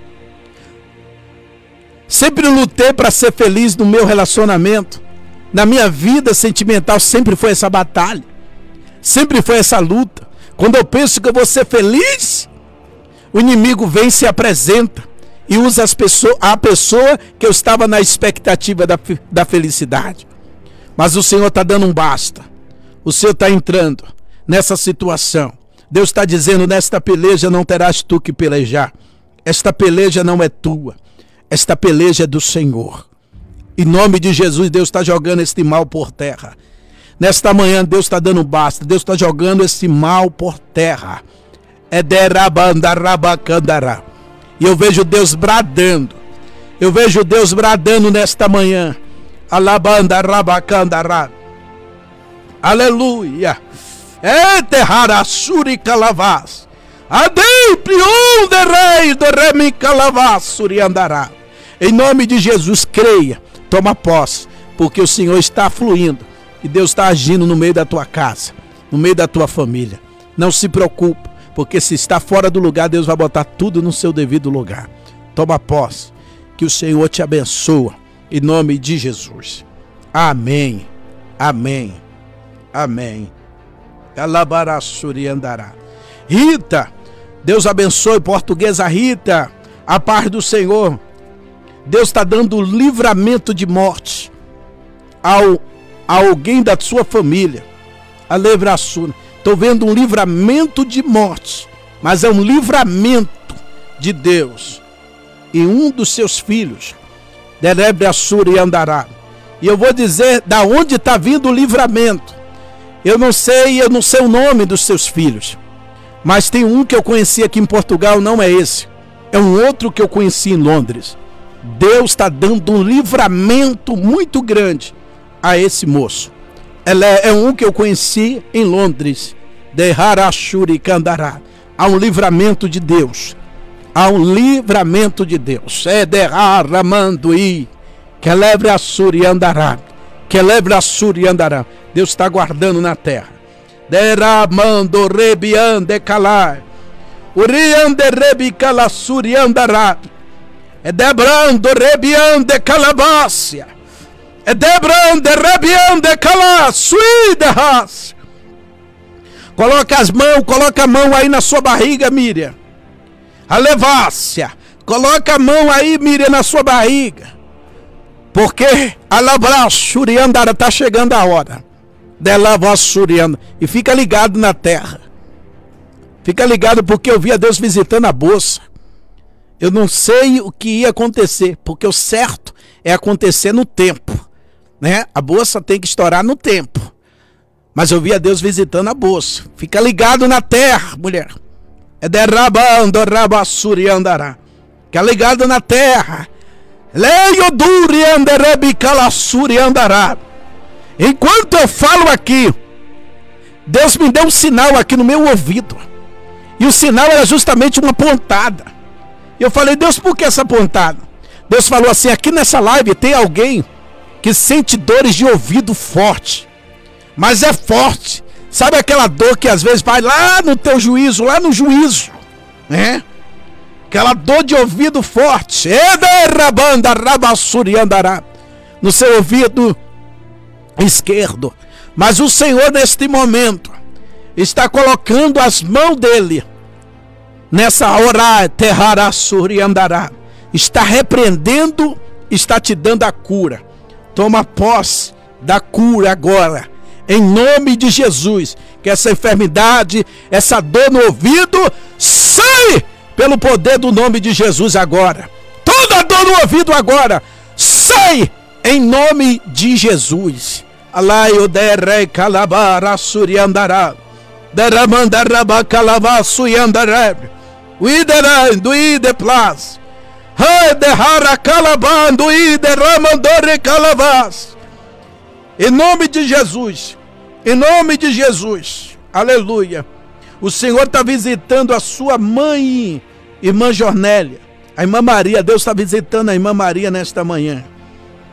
Sempre lutei para ser feliz no meu relacionamento. Na minha vida sentimental sempre foi essa batalha. Sempre foi essa luta. Quando eu penso que eu vou ser feliz, o inimigo vem se apresenta e usa as pessoas, a pessoa que eu estava na expectativa da, da felicidade. Mas o Senhor está dando um basta. O Senhor está entrando nessa situação. Deus está dizendo: nesta peleja não terás tu que pelejar. Esta peleja não é tua. Esta peleja é do Senhor. Em nome de Jesus, Deus está jogando este mal por terra. Nesta manhã, Deus está dando basta. Deus está jogando esse mal por terra. É. E eu vejo Deus bradando. Eu vejo Deus bradando nesta manhã. Alabandarabacandará. Aleluia. Eterrarassuri calavás. Ademprion de rei do remi calavassuri andará. Em nome de Jesus, creia, toma posse, porque o Senhor está fluindo e Deus está agindo no meio da tua casa, no meio da tua família. Não se preocupe, porque se está fora do lugar, Deus vai botar tudo no seu devido lugar. Toma posse, que o Senhor te abençoe, em nome de Jesus. Amém, amém, amém. Andará. Rita, Deus abençoe, portuguesa Rita, a paz do Senhor. Deus está dando livramento de morte ao a alguém da sua família. A livraçuna. Estou vendo um livramento de morte, mas é um livramento de Deus. E um dos seus filhos, Derebre Assura e Andará. E eu vou dizer da onde está vindo o livramento. Eu não sei, eu não sei o nome dos seus filhos. Mas tem um que eu conheci aqui em Portugal, não é esse. É um outro que eu conheci em Londres. Deus está dando um livramento muito grande a esse moço. Ela é, é um que eu conheci em Londres, de Harashuri Kandará. Há um livramento de Deus. Há um livramento de Deus. É de Haramanduí. Que leve a Suri andará. Que leve a Suri andará. Deus está guardando na terra. Deramando rebian de calar. Urian de rebi calassuri andará. É debrando rebian de calabácia. É debrando rebian de. Coloca as mãos, coloca a mão aí na sua barriga, Miriam. A levácia. Coloca a mão aí, Miriam, na sua barriga. Porque a labraçuriandara está chegando a hora dela vassuriando. E fica ligado na terra. Fica ligado porque eu via Deus visitando a bolsa. Eu não sei o que ia acontecer, porque o certo é acontecer no tempo, né? A bolsa tem que estourar no tempo. Mas eu via Deus visitando a bolsa. Fica ligado na terra, mulher. É derrabando rabassuriandará. Fica ligado na terra. Leio durianderebi calassuriandará. Enquanto eu falo aqui, Deus me deu um sinal aqui no meu ouvido. E o sinal era justamente uma pontada. Eu falei, Deus, por que essa pontada? Deus falou assim: aqui nessa live tem alguém que sente dores de ouvido forte, mas é forte. Sabe aquela dor que às vezes vai lá no teu juízo, lá no juízo, né? Aquela dor de ouvido forte, no seu ouvido esquerdo. Mas o Senhor, neste momento, está colocando as mãos dele nessa hora, terrarassuri andará. Está repreendendo, está te dando a cura. Toma posse da cura agora, em nome de Jesus. Que essa enfermidade, essa dor no ouvido, sai pelo poder do nome de Jesus agora. Toda dor no ouvido agora, sai em nome de Jesus. Alaio derre calabara suriandará. Daramandaraba calava suyandaré. Uidera duide plas. Hadehara calabando ide calavas. Em nome de Jesus. Em nome de Jesus. Aleluia. O Senhor está visitando a sua mãe, irmã Jornélia. A irmã Maria, Deus está visitando a irmã Maria nesta manhã.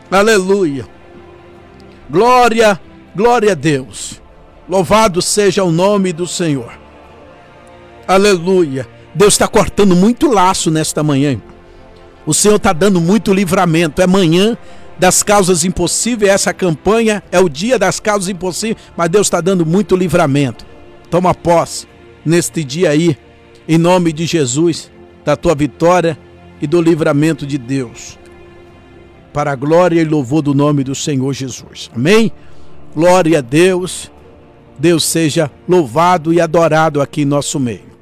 Aleluia. Glória, glória a Deus. Louvado seja o nome do Senhor. Aleluia. Deus está cortando muito laço nesta manhã. O Senhor está dando muito livramento. É manhã das causas impossíveis. Essa campanha é o dia das causas impossíveis. Mas Deus está dando muito livramento. Toma posse neste dia aí, em nome de Jesus, da tua vitória e do livramento de Deus para a glória e louvor do nome do Senhor Jesus. Amém? Glória a Deus. Deus seja louvado e adorado aqui em nosso meio.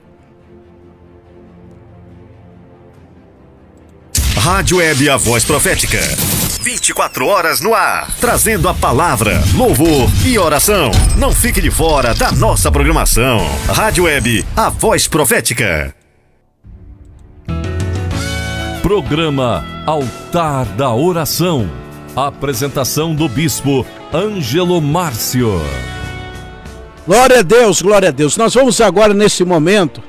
Rádio Web A Voz Profética. 24 horas no ar, trazendo a palavra, louvor e oração. Não fique de fora da nossa programação. Rádio Web A Voz Profética. Programa Altar da Oração. Apresentação do Bispo Ângelo Márcio. Glória a Deus, glória a Deus. Nós vamos agora, nesse momento,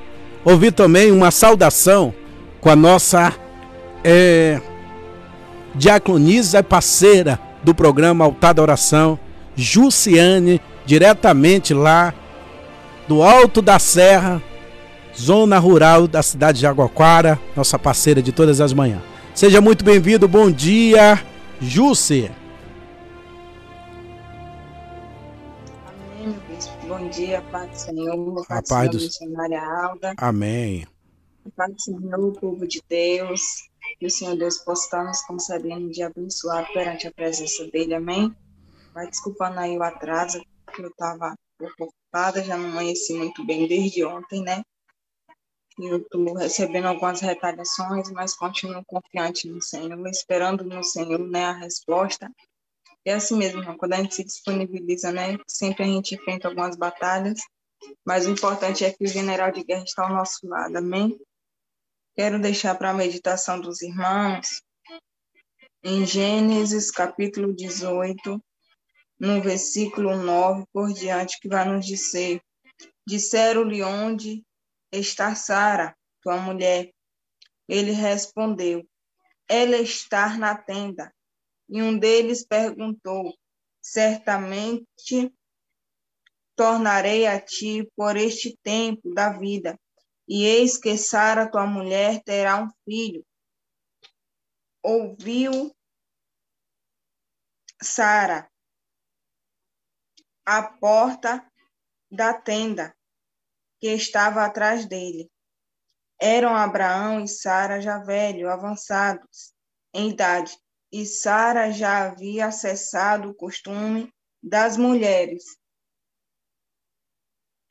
ouvir também uma saudação com a nossa é, diaconisa parceira do programa Altar da Oração, Jussiane, diretamente lá do Alto da Serra, zona rural da cidade de Jaguaquara, nossa parceira de todas as manhãs. Seja muito bem-vindo, bom dia, Jússia. Amém, meu bispo. Bom dia, Pai do Senhor, Pai do Senhor, do- missionária Alda, Amém. Pai do Senhor, povo de Deus, que o Senhor Deus possa estar nos concedendo de abençoado perante a presença dele, amém? Vai desculpando aí o atraso, que eu estava ocupada, já não amanheci muito bem desde ontem, né? E Eu estou recebendo algumas retaliações, mas continuo confiante no Senhor, esperando no Senhor, né, a resposta. É assim mesmo, quando a gente se disponibiliza, né, sempre a gente enfrenta algumas batalhas, mas o importante é que o general de guerra está ao nosso lado, amém? Quero deixar para a meditação dos irmãos em Gênesis capítulo 18, no versículo 9 por diante, que vai nos dizer: Disseram-lhe onde está Sara, tua mulher. Ele respondeu: Ela está na tenda. E um deles perguntou: Certamente tornarei a ti por este tempo da vida, e eis que Sara, tua mulher, terá um filho. Ouviu Sara a porta da tenda que estava atrás dele. Eram Abraão e Sara já velhos, avançados em idade, e Sara já havia cessado o costume das mulheres.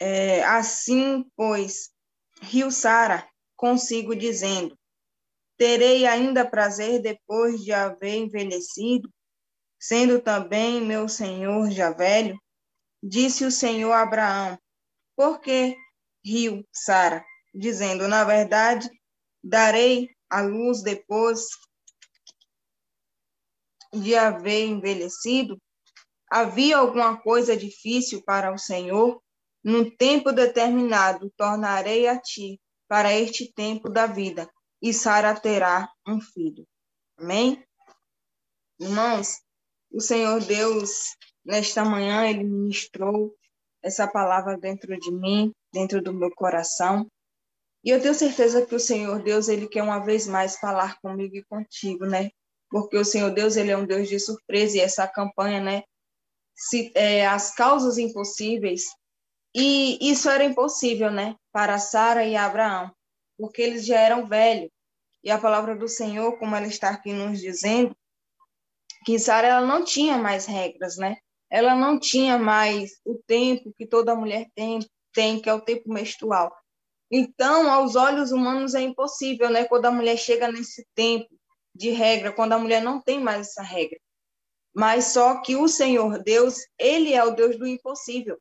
É, assim, pois, riu Sara consigo, dizendo: Terei ainda prazer depois de haver envelhecido, sendo também meu senhor já velho? Disse o Senhor Abraão: Por que riu Sara, dizendo: Na verdade, darei a luz depois de haver envelhecido? Havia alguma coisa difícil para o Senhor? No tempo determinado, tornarei a ti para este tempo da vida, e Sara terá um filho. Amém? Irmãos, o Senhor Deus, nesta manhã, ele ministrou essa palavra dentro de mim, dentro do meu coração. E eu tenho certeza que o Senhor Deus, ele quer uma vez mais falar comigo e contigo, né? Porque o Senhor Deus, ele é um Deus de surpresa e essa campanha, né? Se, é, as causas impossíveis. E isso era impossível, né? Para Sara e Abraão, porque eles já eram velhos. E a palavra do Senhor, como ela está aqui nos dizendo, que Sara ela não tinha mais regras, né? Ela não tinha mais o tempo que toda mulher tem, tem que é o tempo menstrual. Então, aos olhos humanos é impossível, né? Quando a mulher chega nesse tempo de regra, quando a mulher não tem mais essa regra. Mas só que o Senhor Deus, ele é o Deus do impossível.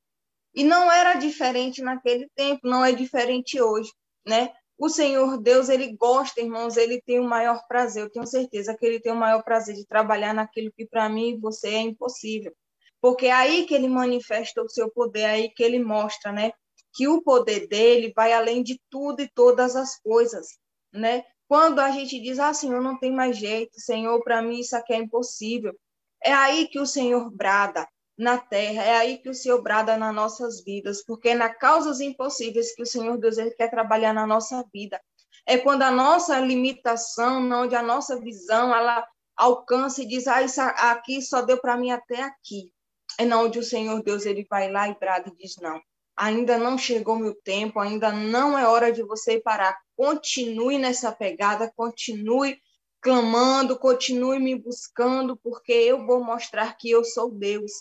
E não era diferente naquele tempo, não é diferente hoje, né? O Senhor Deus, ele gosta, irmãos, ele tem o maior prazer, eu tenho certeza que ele tem o maior prazer de trabalhar naquilo que para mim e você é impossível. Porque é aí que ele manifesta o seu poder, é aí que ele mostra, né? Que o poder dele vai além de tudo e todas as coisas, né? Quando a gente diz, ah, Senhor, não tem mais jeito, Senhor, para mim isso aqui é impossível. É aí que o Senhor brada na terra, é aí que o Senhor brada nas nossas vidas, porque é na causas impossíveis que o Senhor Deus ele quer trabalhar na nossa vida. É quando a nossa limitação, onde a nossa visão, ela alcança e diz, ah, isso aqui só deu para mim até aqui. É não onde o Senhor Deus ele vai lá e brada e diz, não, ainda não chegou meu tempo, ainda não é hora de você parar. Continue nessa pegada, continue clamando, continue me buscando, porque eu vou mostrar que eu sou Deus,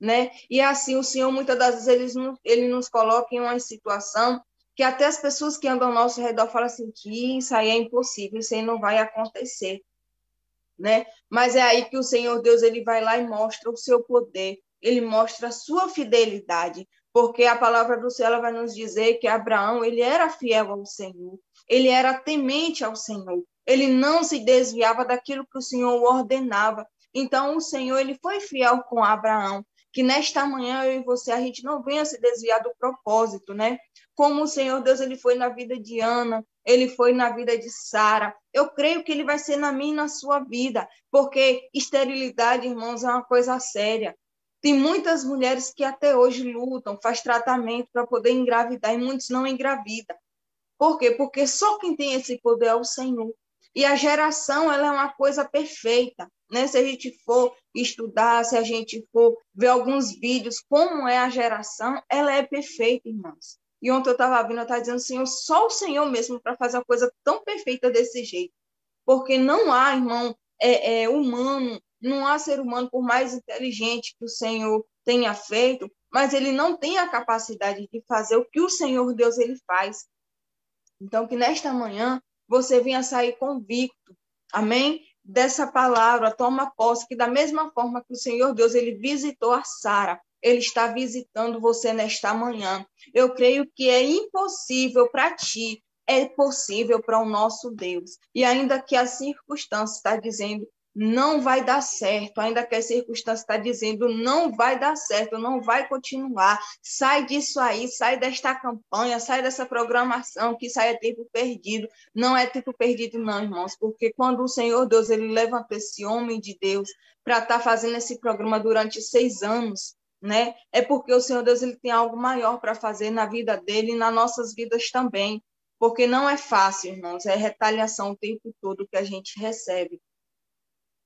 né? E assim o Senhor muitas das vezes ele, ele nos coloca em uma situação que até as pessoas que andam ao nosso redor falam assim que isso aí é impossível, isso aí não vai acontecer, né? Mas é aí que o Senhor Deus ele vai lá e mostra o seu poder, ele mostra a sua fidelidade, porque a palavra do céu ela vai nos dizer que Abraão ele era fiel ao Senhor, ele era temente ao Senhor, ele não se desviava daquilo que o Senhor ordenava. Então o Senhor ele foi fiel com Abraão, que nesta manhã eu e você a gente não venha se desviar do propósito, né? Como o Senhor Deus ele foi na vida de Ana, ele foi na vida de Sara. Eu creio que ele vai ser na minha e na sua vida, porque esterilidade, irmãos, é uma coisa séria. Tem muitas mulheres que até hoje lutam, faz tratamento para poder engravidar e muitos não engravidam. Por quê? Porque só quem tem esse poder é o Senhor. E a geração, ela é uma coisa perfeita, né? Se a gente for estudar, se a gente for ver alguns vídeos como é a geração, ela é perfeita, irmãos. E ontem eu estava vindo, eu estava dizendo, Senhor, só o Senhor mesmo para fazer uma coisa tão perfeita desse jeito. Porque não há, irmão, é, é, humano não há ser humano, por mais inteligente que o Senhor tenha feito, mas ele não tem a capacidade de fazer o que o Senhor Deus ele faz. Então, que nesta manhã você venha sair convicto, amém? Dessa palavra, toma posse, que da mesma forma que o Senhor Deus ele visitou a Sara, ele está visitando você nesta manhã. Eu creio que é impossível para ti, é possível para o nosso Deus. E ainda que a circunstância está dizendo não vai dar certo, ainda que a circunstância está dizendo não vai dar certo, não vai continuar, sai disso aí, sai desta campanha, sai dessa programação, que aí é tempo perdido, não é tempo perdido não, irmãos, porque quando o Senhor Deus, ele levanta esse homem de Deus para estar tá fazendo esse programa durante seis anos, né, é porque o Senhor Deus, ele tem algo maior para fazer na vida dele e nas nossas vidas também, porque não é fácil, irmãos, é retaliação o tempo todo que a gente recebe,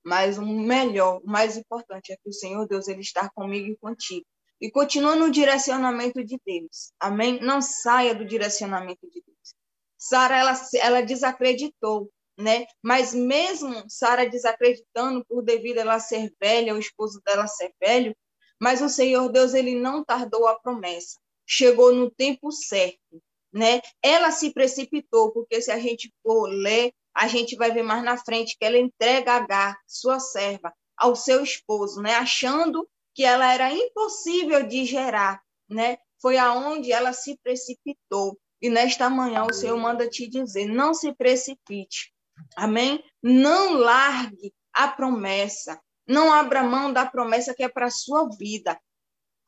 mas o melhor, o mais importante é que o Senhor Deus ele está comigo e contigo. E continua no direcionamento de Deus. Amém? Não saia do direcionamento de Deus. Sara ela, ela desacreditou, né? Mas mesmo Sara desacreditando por devido a ela ser velha, o esposo dela ser velho, mas o Senhor Deus ele não tardou a promessa. Chegou no tempo certo, né? Ela se precipitou, porque se a gente for ler a gente vai ver mais na frente que ela entrega Agar, sua serva, ao seu esposo, né? Achando que ela era impossível de gerar, né? Foi aonde ela se precipitou. E nesta manhã o Senhor manda te dizer: não se precipite. Amém? Não largue a promessa. Não abra mão da promessa que é para a sua vida.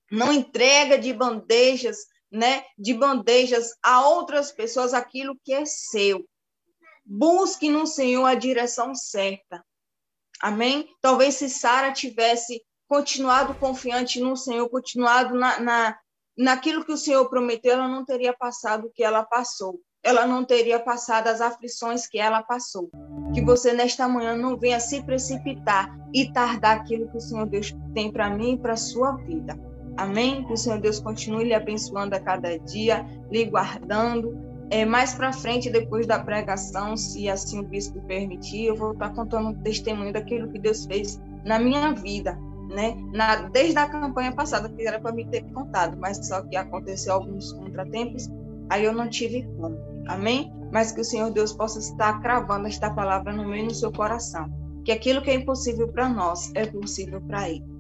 Não entrega de bandejas, né? De bandejas a outras pessoas aquilo que é seu. Busque no Senhor a direção certa. Amém? Talvez se Sara tivesse continuado confiante no Senhor, continuado na, na, naquilo que o Senhor prometeu, ela não teria passado o que ela passou. Ela não teria passado as aflições que ela passou. Que você, nesta manhã, não venha se precipitar e tardar aquilo que o Senhor Deus tem para mim e para a sua vida. Amém? Que o Senhor Deus continue lhe abençoando a cada dia, lhe guardando. É, mais para frente, depois da pregação, se assim o bispo permitir, eu vou estar contando um testemunho daquilo que Deus fez na minha vida, né? Na, desde a campanha passada, que era para me ter contado, mas só que aconteceu alguns contratempos, aí eu não tive como. Amém? Mas que o Senhor Deus possa estar cravando esta palavra no meio do seu coração. Que aquilo que é impossível para nós é possível para Ele.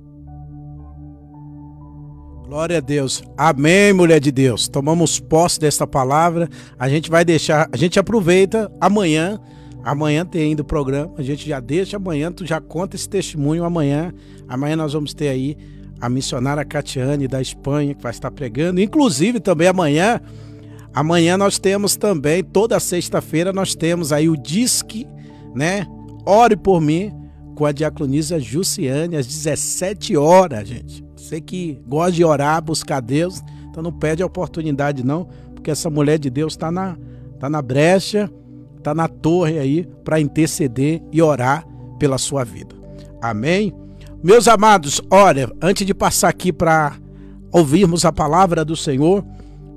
Glória a Deus. Amém, mulher de Deus. Tomamos posse desta palavra. A gente vai deixar, a gente aproveita amanhã. Amanhã tem ainda o programa. A gente já deixa amanhã, tu já conta esse testemunho amanhã. Amanhã nós vamos ter aí a missionária Catiane da Espanha que vai estar pregando. Inclusive também amanhã, amanhã nós temos também toda sexta-feira nós temos aí o disque, né? Ore por mim com a diaconisa Jussiane às 17 horas, gente. Você que gosta de orar, buscar Deus, então não perde a oportunidade não, porque essa mulher de Deus está na, tá na brecha, está na torre aí para interceder e orar pela sua vida. Amém? Meus amados, olha, antes de passar aqui para ouvirmos a palavra do Senhor,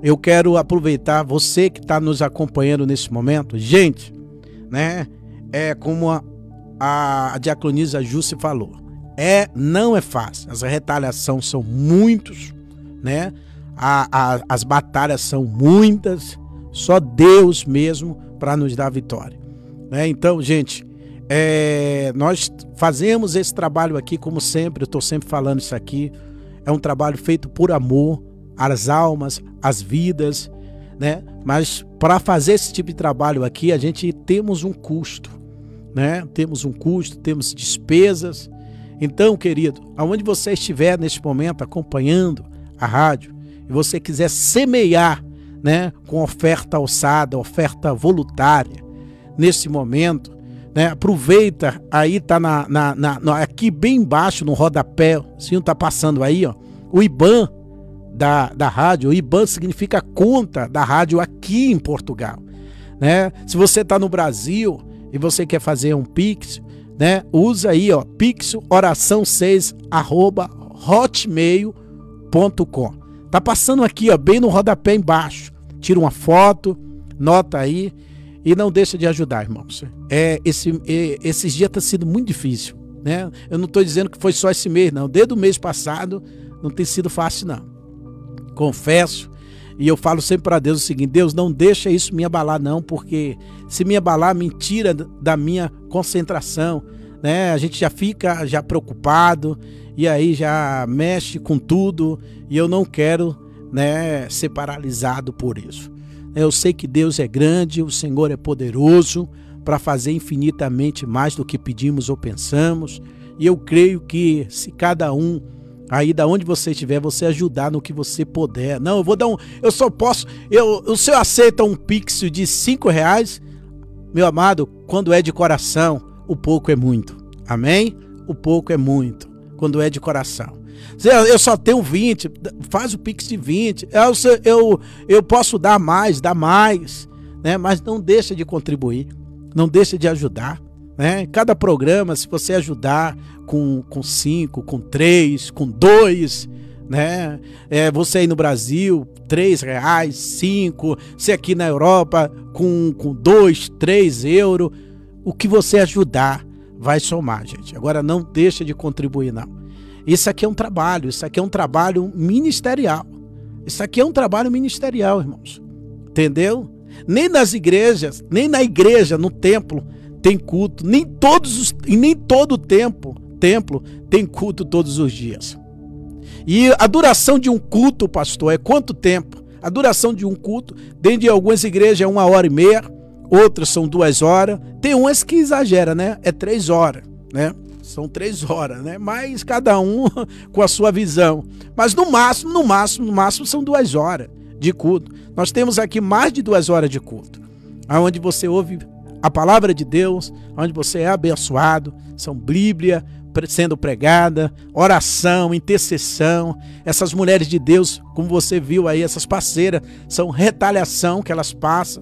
eu quero aproveitar você que está nos acompanhando nesse momento. Gente, né? É como a, a, a diaconisa falou é não é fácil. As retaliações são muitos, né? A, a, as batalhas são muitas. Só Deus mesmo para nos dar vitória. Né? Então, gente, é, nós fazemos esse trabalho aqui, como sempre, eu estou sempre falando isso aqui. É um trabalho feito por amor às almas, às vidas, né? Mas para fazer esse tipo de trabalho aqui, a gente temos um custo, né? Temos um custo, temos despesas, então, querido, aonde você estiver neste momento acompanhando a rádio e você quiser semear, né, com oferta alçada, oferta voluntária, nesse momento, né, aproveita aí tá na, na, na, aqui bem embaixo no rodapé, não tá passando aí, ó, o IBAN da, da rádio. O IBAN significa conta da rádio aqui em Portugal, né? Se você está no Brasil e você quer fazer um Pix, né? Usa aí, ó, pixoração6 arroba hotmail.com. Tá passando aqui, ó, bem no rodapé embaixo. Tira uma foto, nota aí e não deixa de ajudar, irmãos. É, esse, é, esses dias tá sendo muito difícil, né? Eu não estou dizendo que foi só esse mês, não. Desde o mês passado não tem sido fácil, não. Confesso e eu falo sempre para Deus o seguinte: Deus, não deixa isso me abalar, não, porque se me abalar, me tira da minha concentração, né? A gente já fica já preocupado e aí já mexe com tudo e eu não quero, né, ser paralisado por isso. Eu sei que Deus é grande, o Senhor é poderoso para fazer infinitamente mais do que pedimos ou pensamos, e eu creio que se cada um aí da onde você estiver, você ajudar no que você puder. Não, eu vou dar um. Eu só posso. Eu, o senhor aceita um pix de cinco reais? Meu amado, quando é de coração, o pouco é muito. Amém? O pouco é muito. Quando é de coração. Eu só tenho 20, faz o pix de 20. Eu, eu, eu posso dar mais, dar mais, né? mas não deixa de contribuir, não deixa de ajudar. Né? Cada programa, se você ajudar com, com cinco, com três, com dois, né? É, você aí no Brasil, três reais, cinco, você aqui na Europa com, com dois, três euros, o que você ajudar vai somar, gente. Agora não deixa de contribuir, não. Isso aqui é um trabalho, isso aqui é um trabalho ministerial. Isso aqui é um trabalho ministerial, irmãos. Entendeu? Nem nas igrejas, nem na igreja, no templo, tem culto, nem todos os, nem todo o tempo, templo tem culto todos os dias. E a duração de um culto, pastor, é quanto tempo? A duração de um culto, dentro de algumas igrejas é uma hora e meia, outras são duas horas. Tem umas que exagera, né? É três horas, né? São três horas, né? Mas cada um com a sua visão. Mas no máximo, no máximo, no máximo são duas horas de culto. Nós temos aqui mais de duas horas de culto, aonde você ouve a palavra de Deus, onde você é abençoado, são Bíblia, sendo pregada, oração, intercessão. Essas mulheres de Deus, como você viu aí, essas parceiras, são retaliação que elas passam,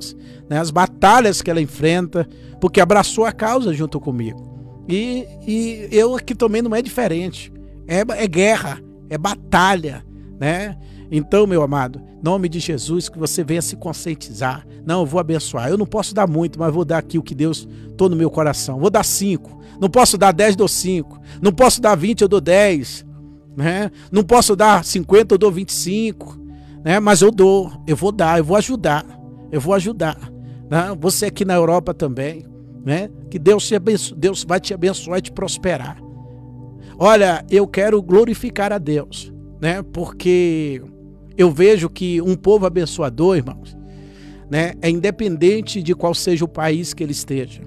né? as batalhas que ela enfrenta, porque abraçou a causa junto comigo. E, e eu aqui também não é diferente. É, é guerra, é batalha, né? Então, meu amado, nome de Jesus, que você venha se conscientizar. Não, eu vou abençoar. Eu não posso dar muito, mas vou dar aqui o que Deus tô no meu coração. Vou dar cinco. Não posso dar dez, dou cinco. Não posso dar vinte, eu dou dez. Né? Não posso dar cinquenta, eu dou vinte e cinco. Né? Mas eu dou, eu vou dar, eu vou ajudar. Eu vou ajudar. Né? Você aqui na Europa também. Né? Que Deus, te abençoe, Deus vai te abençoar e te prosperar. Olha, eu quero glorificar a Deus, né? Porque eu vejo que um povo abençoador, irmãos, né, é independente de qual seja o país que ele esteja.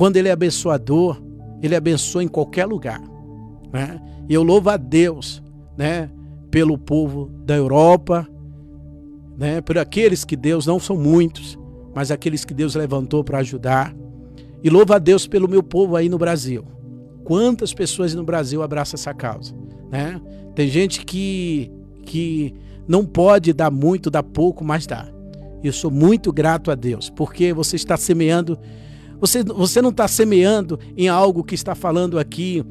Quando ele é abençoador, ele abençoa em qualquer lugar. Né? E eu louvo a Deus né, pelo povo da Europa, né, por aqueles que Deus, não são muitos, mas aqueles que Deus levantou para ajudar. E louvo a Deus pelo meu povo aí no Brasil. Quantas pessoas no Brasil abraçam essa causa? Né? Tem gente que que não pode dar muito, dar pouco, mas dá. Eu sou muito grato a Deus, porque você está semeando, você, você não está semeando em algo que está falando aqui,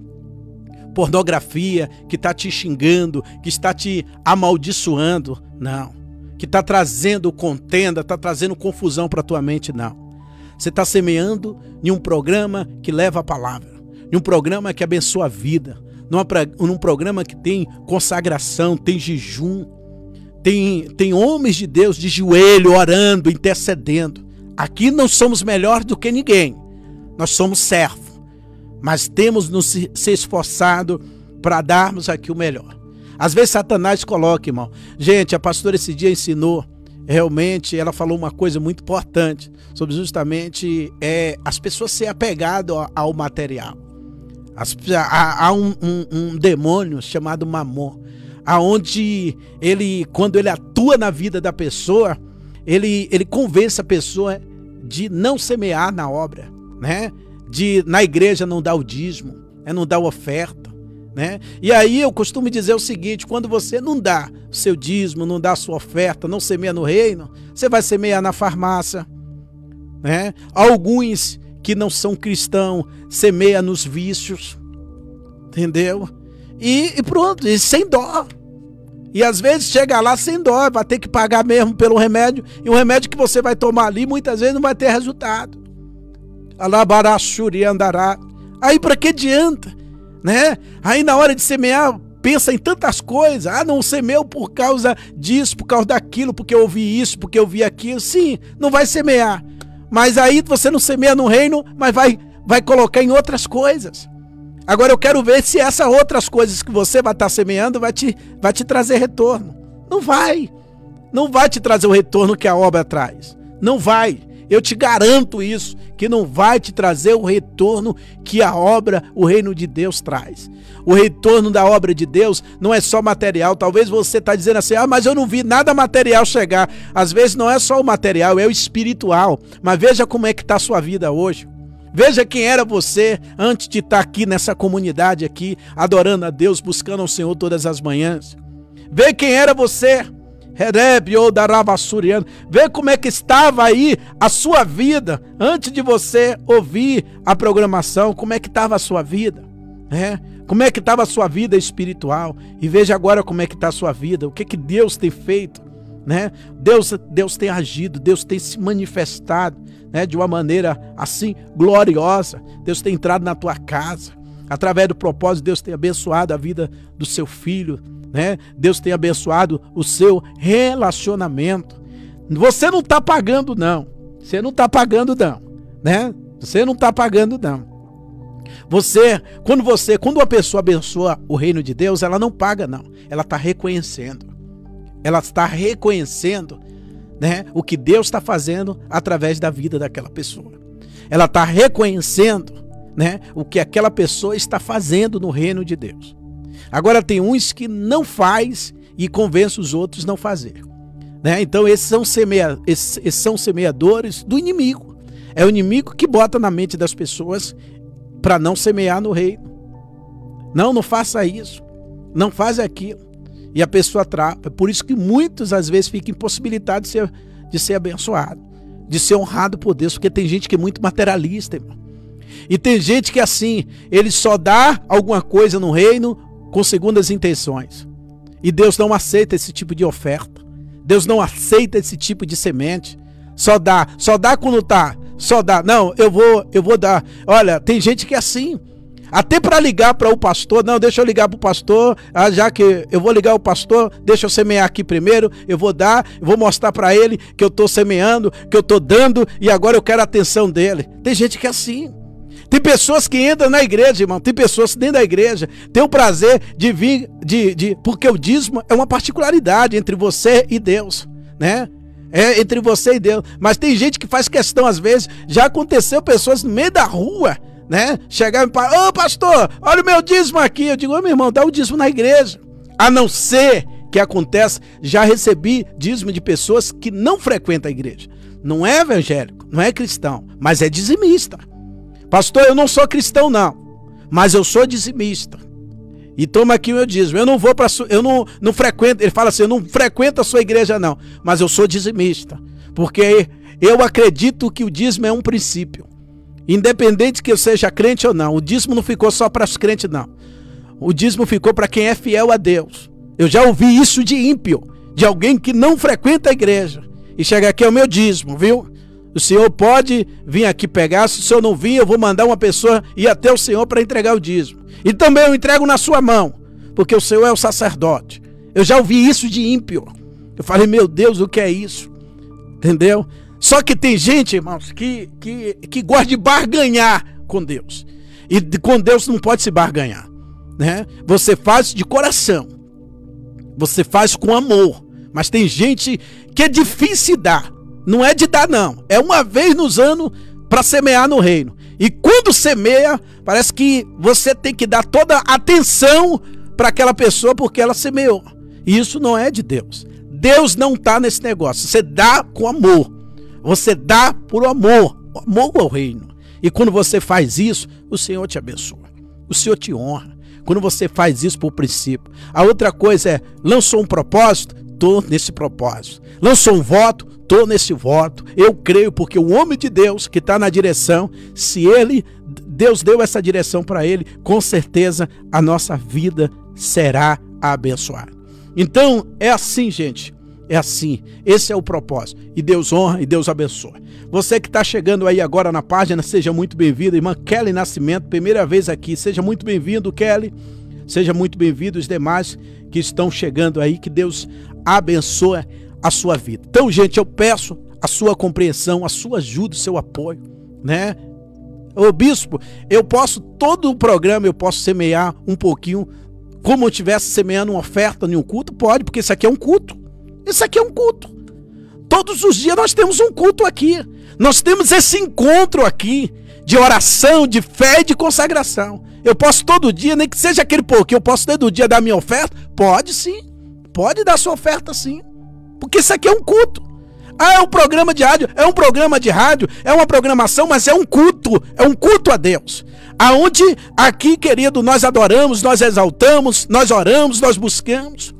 pornografia, que está te xingando, que está te amaldiçoando, não. Que está trazendo contenda, está trazendo confusão para a tua mente, não. Você está semeando em um programa que leva a palavra, em um programa que abençoa a vida, num programa que tem consagração, tem jejum, tem, tem homens de Deus de joelho, orando, intercedendo. Aqui não somos melhores do que ninguém, nós somos servos, mas temos nos se esforçado para darmos aqui o melhor. Às vezes Satanás coloca, irmão. Gente, a pastora esse dia ensinou, realmente, ela falou uma coisa muito importante sobre justamente é, as pessoas ser apegadas ao material. Há, há um, um, um, demônio chamado Mamon, aonde ele, quando ele atua na vida da pessoa, ele, ele convence a pessoa de não semear na obra, né? De na igreja não dar o dízimo, né? não dar oferta, né? E aí eu costumo dizer o seguinte: quando você não dá o seu dízimo, não dá a sua oferta, não semeia no reino, você vai semear na farmácia, né? Alguns que não são cristãos semeia nos vícios, entendeu? E, e pronto, e sem dó. E às vezes chega lá sem dó, vai ter que pagar mesmo pelo remédio, e o remédio que você vai tomar ali muitas vezes não vai ter resultado. Alabaraxuri andará. Aí para que adianta, né? Aí na hora de semear, pensa em tantas coisas. Ah, não semeou por causa disso, por causa daquilo, porque eu ouvi isso, porque eu vi aquilo. Sim, não vai semear. Mas aí você não semeia no reino, mas vai, vai colocar em outras coisas. Agora eu quero ver se essas outras coisas que você vai estar semeando vai te, vai te trazer retorno. Não vai. Não vai te trazer o retorno que a obra traz. Não vai. Eu te garanto isso, que não vai te trazer o retorno que a obra, o reino de Deus traz. O retorno da obra de Deus não é só material. Talvez você está dizendo assim: ah, mas eu não vi nada material chegar. Às vezes não é só o material, é o espiritual. Mas veja como é que está a sua vida hoje. Veja quem era você antes de estar tá aqui nessa comunidade aqui, adorando a Deus, buscando o Senhor todas as manhãs. Vê quem era você Hereb ou Daravassuriano. Vê como é que estava aí a sua vida antes de você ouvir a programação. Como é que estava a sua vida? É? Como é que estava a sua vida espiritual? E veja agora como é que está a sua vida. O que, que Deus tem feito? Né? Deus, Deus tem agido, Deus tem se manifestado né? de uma maneira assim gloriosa. Deus tem entrado na tua casa. Através do propósito, Deus tem abençoado a vida do seu filho, né? Deus tem abençoado o seu relacionamento. Você não está pagando, não. Você não está pagando, não. Né? Você não está pagando, não. Você, quando você, quando uma pessoa abençoa o reino de Deus, ela não paga, não. Ela está reconhecendo. Ela está reconhecendo né, o que Deus está fazendo através da vida daquela pessoa. Ela está reconhecendo né, o que aquela pessoa está fazendo no reino de Deus. Agora tem uns que não faz e convence os outros não fazer. Né? Então esses são, semea, esses, esses são semeadores do inimigo. É o inimigo que bota na mente das pessoas para não semear no reino. Não, não faça isso. Não faz aquilo. E a pessoa trapa. É por isso que muitos às vezes ficam impossibilitados de ser, de ser abençoado, de ser honrado por Deus, porque tem gente que é muito materialista, irmão. E tem gente que assim, ele só dá alguma coisa no reino com segundas intenções. E Deus não aceita esse tipo de oferta. Deus não aceita esse tipo de semente. Só dá, só dá quando tá, só dá. Não, eu vou, eu vou dar. Olha, tem gente que é assim. Até para ligar para o pastor, não, deixa eu ligar para o pastor, ah, já que eu vou ligar o pastor, deixa eu semear aqui primeiro, eu vou dar, eu vou mostrar para ele que eu estou semeando, que eu estou dando e agora eu quero a atenção dele. Tem gente que é assim. Tem pessoas que entram na igreja, irmão. Tem pessoas dentro da igreja têm o prazer de vir, de, de, porque o dízimo é uma particularidade entre você e Deus, né? É entre você e Deus. Mas tem gente que faz questão, às vezes, já aconteceu pessoas no meio da rua, né? Chegar e falar, ô pastor, olha o meu dízimo aqui. Eu digo, ô meu irmão, dá o dízimo na igreja. A não ser que aconteça, já recebi dízimo de pessoas que não frequentam a igreja. Não é evangélico, não é cristão, mas é dizimista. Pastor, eu não sou cristão, não, mas eu sou dizimista. E toma aqui o meu dízimo. Eu não vou para eu não, não frequento, ele fala assim, eu não frequento a sua igreja não, mas eu sou dizimista, porque eu acredito que o dízimo é um princípio. Independente que eu seja crente ou não, o dízimo não ficou só para os crentes não. O dízimo ficou para quem é fiel a Deus. Eu já ouvi isso de ímpio, de alguém que não frequenta a igreja. E chega aqui é o meu dízimo, viu? O senhor pode vir aqui pegar, se o senhor não vir, eu vou mandar uma pessoa ir até o senhor para entregar o dízimo. E também eu entrego na sua mão, porque o senhor é o sacerdote. Eu já ouvi isso de ímpio. Eu falei, meu Deus, o que é isso? Entendeu? Só que tem gente, irmãos, que, que, que gosta de barganhar com Deus. E com Deus não pode se barganhar. Né? Você faz de coração. Você faz com amor. Mas tem gente que é difícil dar. Não é de dar, não. É uma vez nos anos para semear no reino. E quando semeia, parece que você tem que dar toda atenção para aquela pessoa porque ela semeou. E isso não é de Deus. Deus não está nesse negócio. Você dá com amor. Você dá por amor. Amor ao reino. E quando você faz isso, o Senhor te abençoa. O Senhor te honra. Quando você faz isso por princípio. A outra coisa é, lançou um propósito, estou nesse propósito. Lançou um voto, estou nesse voto. Eu creio porque o homem de Deus que está na direção, se ele, Deus deu essa direção para ele, com certeza a nossa vida será abençoada. Então é assim, gente. É assim. Esse é o propósito. E Deus honra e Deus abençoa. Você que está chegando aí agora na página, seja muito bem-vindo. Irmã Kelly Nascimento, primeira vez aqui. Seja muito bem-vindo, Kelly. Seja muito bem-vindo os demais que estão chegando aí. Que Deus abençoe a sua vida. Então, gente, eu peço a sua compreensão, a sua ajuda, o seu apoio, né? Ô bispo, eu posso, todo o programa eu posso semear um pouquinho, como eu estivesse semeando uma oferta em um culto? Pode, porque isso aqui é um culto. Isso aqui é um culto. Todos os dias nós temos um culto aqui. Nós temos esse encontro aqui de oração, de fé e de consagração. Eu posso todo dia, nem que seja aquele pouquinho, eu posso todo dia dar minha oferta? Pode sim. Pode dar sua oferta sim. Porque isso aqui é um culto. Ah, é um programa de rádio, é um programa de rádio, é uma programação, mas é um culto, é um culto a Deus. Aonde aqui, querido, nós adoramos, nós exaltamos, nós oramos, nós buscamos.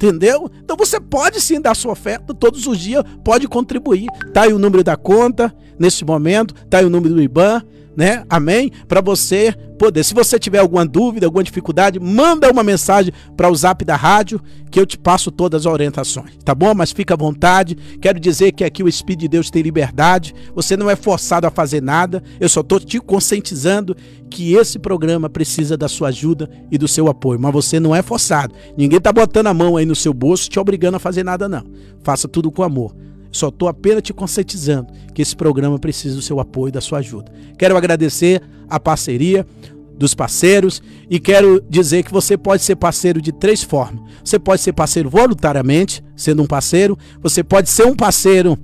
Entendeu? Então você pode sim dar sua oferta todos os dias, pode contribuir. Tá aí o número da conta nesse momento, tá aí o número do IBAN, né? Amém? Para você poder. Se você tiver alguma dúvida, alguma dificuldade, manda uma mensagem para o Zap da rádio que eu te passo todas as orientações, tá bom? Mas fica à vontade. Quero dizer que aqui o Espírito de Deus tem liberdade. Você não é forçado a fazer nada. Eu só estou te conscientizando que esse programa precisa da sua ajuda e do seu apoio, mas você não é forçado. Ninguém está botando a mão aí no seu bolso te obrigando a fazer nada não. Faça tudo com amor. Só estou apenas te conscientizando que esse programa precisa do seu apoio da sua ajuda. Quero agradecer a parceria dos parceiros e quero dizer que você pode ser parceiro de três formas. Você pode ser parceiro voluntariamente, sendo um parceiro. Você pode ser um parceiro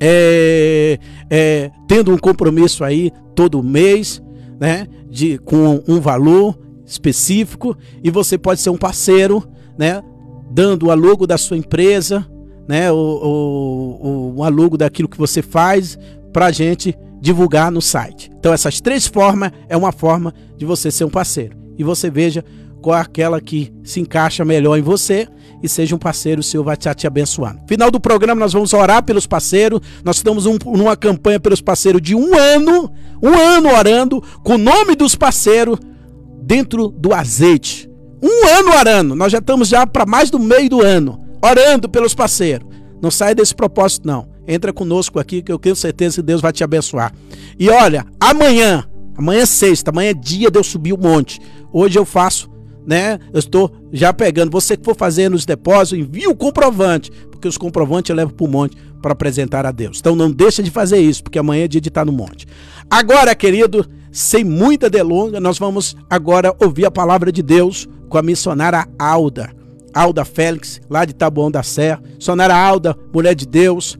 é, é, tendo um compromisso aí todo mês, né, de, com um valor específico. E você pode ser um parceiro, né, dando o alugo da sua empresa, né, o, o, o, alugo daquilo que você faz para a gente divulgar no site. Então, essas três formas é uma forma de você ser um parceiro. E você veja qual é aquela que se encaixa melhor em você e seja um parceiro, o Senhor vai estar te abençoando. Final do programa, nós vamos orar pelos parceiros. Nós estamos um, numa campanha pelos parceiros de um ano, um ano orando, com o nome dos parceiros dentro do azeite. Um ano orando. Nós já estamos já para mais do meio do ano, orando pelos parceiros. Não sai desse propósito, não. Entra conosco aqui, que eu tenho certeza que Deus vai te abençoar. E olha, amanhã, amanhã é sexta, amanhã é dia de eu subir o monte. Hoje eu faço né? Eu estou já pegando. Você que for fazer nos depósitos, envie o comprovante, porque os comprovantes eu levo para o monte para apresentar a Deus. Então não deixa de fazer isso, porque amanhã é dia de estar no monte. Agora, querido, sem muita delonga, nós vamos agora ouvir a palavra de Deus com a missionária Alda. Alda Félix, lá de Taboão da Serra. Missionária Alda, mulher de Deus,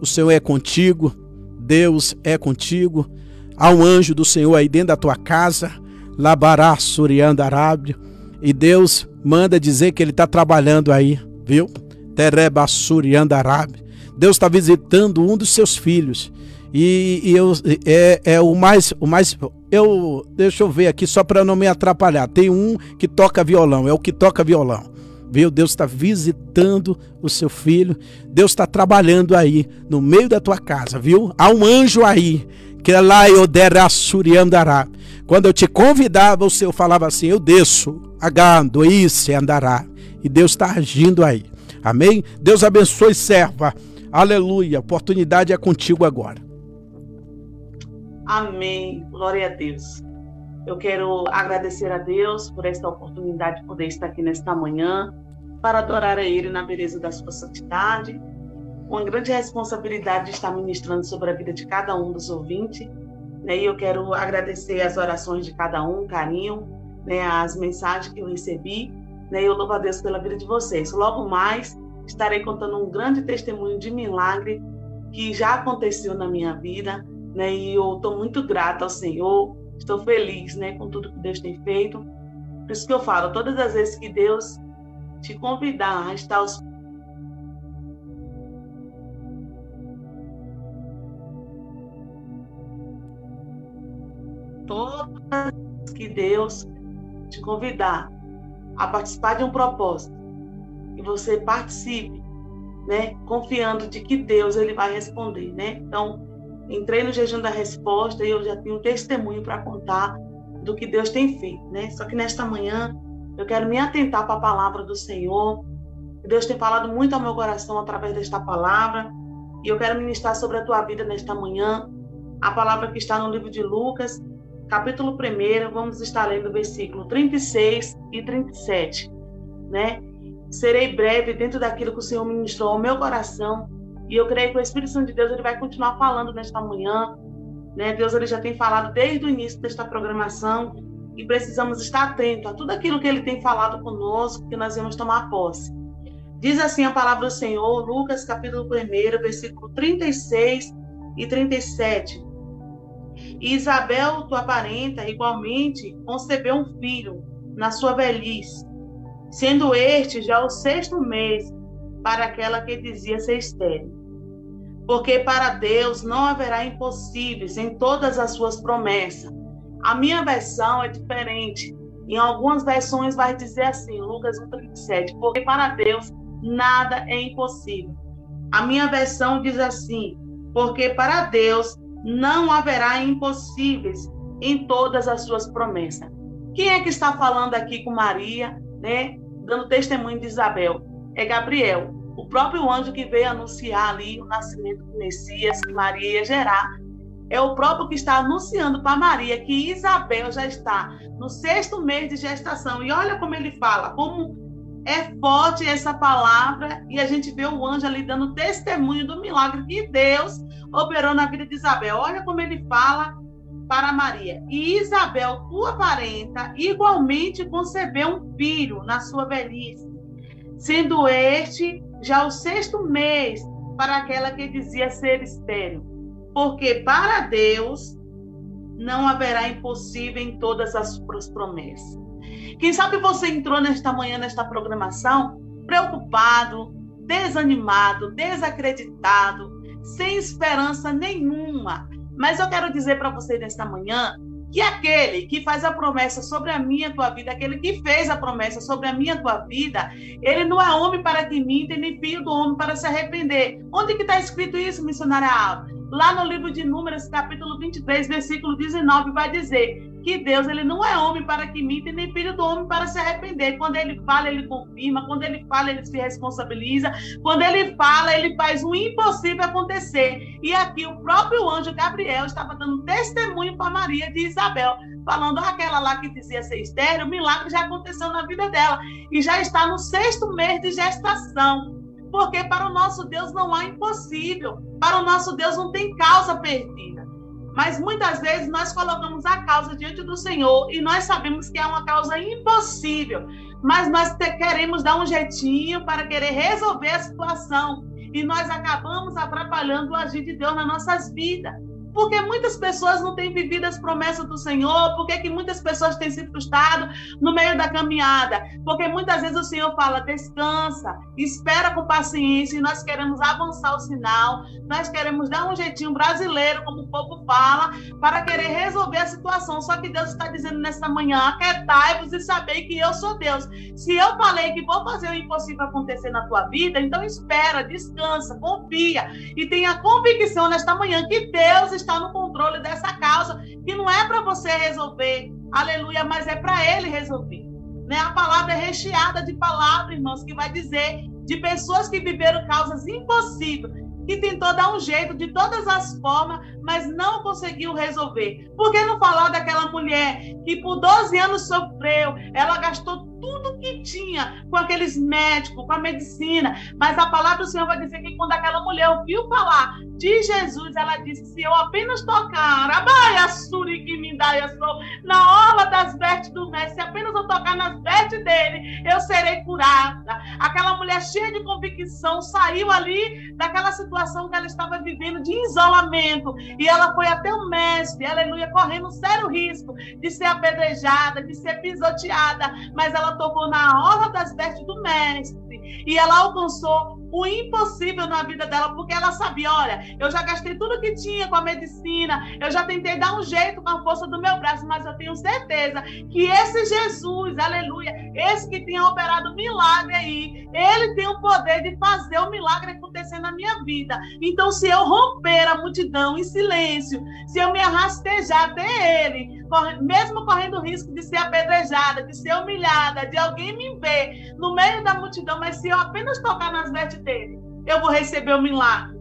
o Senhor é contigo, Deus é contigo. Há um anjo do Senhor aí dentro da tua casa. Labará Suriandarábio e Deus manda dizer que ele está trabalhando aí, viu? Terebassuri Andarab. Deus está visitando um dos seus filhos. E, e eu, é, é o mais. O mais eu, deixa eu ver aqui só para não me atrapalhar. Tem um que toca violão, é o que toca violão. Viu? Deus está visitando o seu filho. Deus está trabalhando aí no meio da tua casa, viu? Há um anjo aí que é lá eu dera andará. Quando eu te convidava, o Senhor falava assim: Eu desço, agando, isso andará. E Deus está agindo aí. Amém? Deus abençoe, serva. Aleluia. A oportunidade é contigo agora. Amém. Glória a Deus. Eu quero agradecer a Deus por esta oportunidade de poder estar aqui nesta manhã para adorar a Ele na beleza da sua santidade. Uma grande responsabilidade de estar ministrando sobre a vida de cada um dos ouvintes. Né? E eu quero agradecer as orações de cada um, carinho, né, as mensagens que eu recebi. Né, eu louvo a Deus pela vida de vocês. Logo mais, estarei contando um grande testemunho de milagre que já aconteceu na minha vida. Né, e eu estou muito grata ao Senhor, estou feliz né, com tudo que Deus tem feito. Por isso que eu falo, todas as vezes que Deus te convidar a estar aos todas que Deus te convidar a participar de um propósito e você participe, né, confiando de que Deus ele vai responder, né? Então, entrei no jejum da resposta e eu já tenho um testemunho para contar do que Deus tem feito, né? Só que nesta manhã eu quero me atentar para a palavra do Senhor. Deus tem falado muito ao meu coração através desta palavra e eu quero ministrar sobre a tua vida nesta manhã. A palavra que está no livro de Lucas, capítulo 1, vamos estar lendo o versículo 36 e 37, né? Serei breve dentro daquilo que o Senhor ministrou ao meu coração, e eu creio que o Espírito Santo de Deus ele vai continuar falando nesta manhã, né? Deus ele já tem falado desde o início desta programação, e precisamos estar atentos a tudo aquilo que ele tem falado conosco, que nós vamos tomar posse. Diz assim a palavra do Senhor, Lucas capítulo 1, versículo 36 e 37. E Isabel, tua parenta, igualmente concebeu um filho na sua velhice, sendo este já o sexto mês para aquela que dizia ser estéril. Porque para Deus não haverá impossíveis em todas as suas promessas. A minha versão é diferente. Em algumas versões vai dizer assim, Lucas 1,37, porque para Deus nada é impossível. A minha versão diz assim, porque para Deus não haverá impossíveis em todas as suas promessas. Quem é que está falando aqui com Maria, né? Dando testemunho de Isabel? É Gabriel, próprio anjo que veio anunciar ali o nascimento do Messias, que Maria ia gerar. É o próprio que está anunciando para Maria que Isabel já está no sexto mês de gestação. E olha como ele fala, como é forte essa palavra, e a gente vê o anjo ali dando testemunho do milagre que Deus operou na vida de Isabel. Olha como ele fala para Maria. E Isabel, tua parenta, igualmente concebeu um filho na sua velhice, sendo este já o sexto mês para aquela que dizia ser estéril. Porque para Deus não haverá impossível em todas as promessas. Quem sabe você entrou nesta manhã, nesta programação, preocupado, desanimado, desacreditado, sem esperança nenhuma. Mas eu quero dizer para você nesta manhã que aquele que faz a promessa sobre a minha tua vida, aquele que fez a promessa sobre a minha tua vida, ele não é homem para que minta, nem filho do homem para se arrepender. Onde que está escrito isso, missionária Alva? Lá no livro de Números, capítulo 23, versículo 19, vai dizer: que Deus ele não é homem para que minta, nem filho do homem para se arrepender. Quando ele fala, ele confirma. Quando ele fala, ele se responsabiliza. Quando ele fala, ele faz o impossível acontecer. E aqui o próprio anjo Gabriel estava dando testemunho para Maria de Isabel, falando aquela lá que dizia ser estéreo, o milagre já aconteceu na vida dela e já está no sexto mês de gestação. Porque para o nosso Deus não há impossível. Para o nosso Deus não tem causa perdida. Mas muitas vezes nós colocamos a causa diante do Senhor e nós sabemos que é uma causa impossível, mas nós queremos dar um jeitinho para querer resolver a situação e nós acabamos atrapalhando o agir de Deus nas nossas vidas. Porque muitas pessoas não têm vivido as promessas do Senhor? Por que muitas pessoas têm se frustrado no meio da caminhada? Porque muitas vezes o Senhor fala, descansa, espera com paciência, e nós queremos avançar o sinal, nós queremos dar um jeitinho brasileiro, como o povo fala, para querer resolver a situação. Só que Deus está dizendo nesta manhã, aquietai-vos e sabei que eu sou Deus. Se eu falei que vou fazer o impossível acontecer na tua vida, então espera, descansa, confia e tenha convicção nesta manhã que Deus está no controle dessa causa, que não é para você resolver, aleluia, mas é para ele resolver. Né? A palavra é recheada de palavras, irmãos, que vai dizer de pessoas que viveram causas impossíveis, que tentou dar um jeito de todas as formas, mas não conseguiu resolver. Por que não falar daquela mulher que por 12 anos sofreu, ela gastou tudo que tinha com aqueles médicos, com a medicina, mas a palavra do Senhor vai dizer que quando aquela mulher ouviu falar de Jesus, ela disse: se eu apenas tocar, abaia suri que me dá na orla das vestes do mestre, se apenas eu tocar nas vestes dele, eu serei curada. Aquela mulher cheia de convicção saiu ali daquela situação que ela estava vivendo de isolamento. E ela foi até o mestre, aleluia, correndo sério risco de ser apedrejada, de ser pisoteada, mas ela tocou na orla das vestes do mestre e ela alcançou o impossível na vida dela, porque ela sabia: olha, eu já gastei tudo que tinha com a medicina, eu já tentei dar um jeito com a força do meu braço, mas eu tenho certeza que esse Jesus, aleluia, esse que tinha operado milagre aí, ele tem o poder de fazer o milagre acontecer na minha vida. Então, se eu romper a multidão em silêncio, se eu me arrastejar até ele, mesmo correndo o risco de ser apedrejada, de ser humilhada, de alguém me ver no meio da multidão, mas se eu apenas tocar nas vestes dele, eu vou receber o milagre.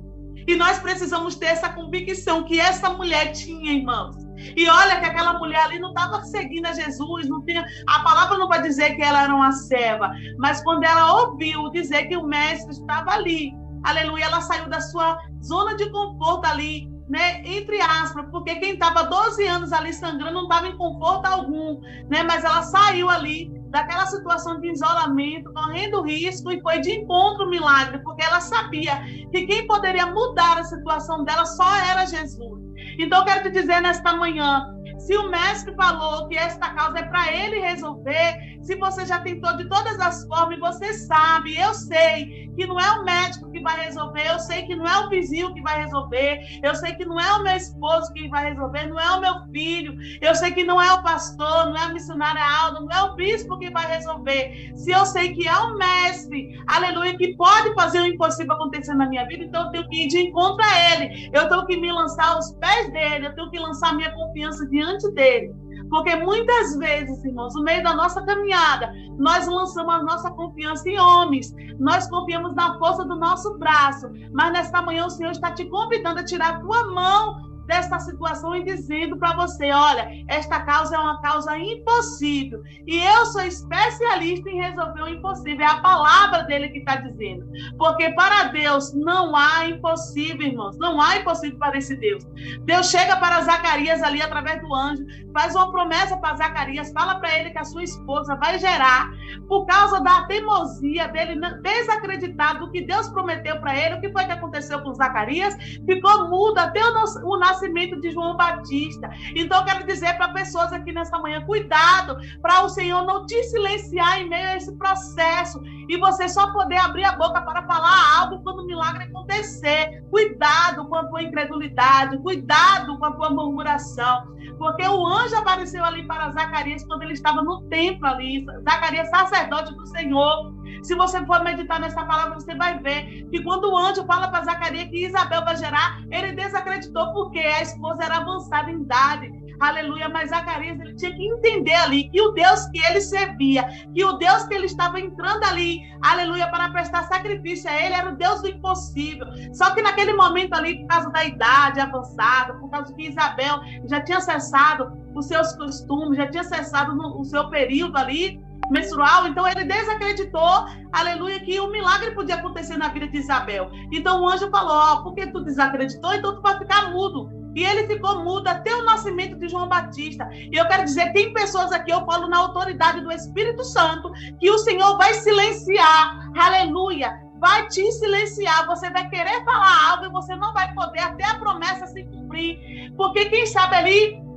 E nós precisamos ter essa convicção que essa mulher tinha, irmãos. E olha que aquela mulher ali não estava seguindo a Jesus, não tinha. A palavra não vai dizer que ela era uma serva, mas quando ela ouviu dizer que o mestre estava ali, aleluia, ela saiu da sua zona de conforto ali, né, entre aspas, porque quem estava 12 anos ali sangrando não estava em conforto algum, né, mas ela saiu ali daquela situação de isolamento, correndo risco e foi de encontro ao milagre, porque ela sabia que quem poderia mudar a situação dela só era Jesus. Então, quero te dizer nesta manhã, se o mestre falou que esta causa é para ele resolver, se você já tentou de todas as formas, você sabe, eu sei que não é o médico que vai resolver, eu sei que não é o vizinho que vai resolver, eu sei que não é o meu esposo que vai resolver, não é o meu filho, eu sei que não é o pastor, não é a missionária Aldo, não é o bispo que vai resolver. Se eu sei que é o mestre, aleluia, que pode fazer o impossível acontecer na minha vida, então eu tenho que ir de encontro a ele, eu tenho que me lançar aos pés dele, eu tenho que lançar minha confiança diante dele. Porque muitas vezes, irmãos, no meio da nossa caminhada, nós lançamos a nossa confiança em homens, nós confiamos na força do nosso braço, mas nesta manhã o Senhor está te convidando a tirar a tua mão desta situação e dizendo para você: olha, esta causa é uma causa impossível. E eu sou especialista em resolver o impossível. É a palavra dele que está dizendo. Porque para Deus não há impossível, irmãos. Não há impossível para esse Deus. Deus chega para Zacarias ali através do anjo, faz uma promessa para Zacarias, fala para ele que a sua esposa vai gerar, por causa da teimosia dele, desacreditado do que Deus prometeu para ele. O que foi que aconteceu com Zacarias? Ficou mudo até o nascimento nascimento de João Batista. Então, quero dizer para pessoas aqui nesta manhã: cuidado para o Senhor não te silenciar em meio a esse processo e você só poder abrir a boca para falar algo quando o milagre acontecer. Cuidado com a tua incredulidade, cuidado com a tua murmuração, porque o anjo apareceu ali para Zacarias quando ele estava no templo ali, Zacarias, sacerdote do Senhor. Se você for meditar nessa palavra, você vai ver que quando o anjo fala para Zacarias que Isabel vai gerar, ele desacreditou porque a esposa era avançada em idade. Aleluia, mas Zacarias ele tinha que entender ali que o Deus que ele servia, que o Deus que ele estava entrando ali, aleluia, para prestar sacrifício a ele era o Deus do impossível. Só que naquele momento ali, por causa da idade avançada, por causa que Isabel já tinha cessado os seus costumes, já tinha cessado o seu período ali, menstrual, então ele desacreditou, aleluia, que um milagre podia acontecer na vida de Isabel. Então o anjo falou: Ó, oh, porque tu desacreditou, então tu vai ficar mudo. E ele ficou mudo até o nascimento de João Batista. E eu quero dizer, tem pessoas aqui, eu falo na autoridade do Espírito Santo, que o Senhor vai silenciar, aleluia, vai te silenciar. Você vai querer falar algo e você não vai poder até a promessa se cumprir. Porque quem sabe ali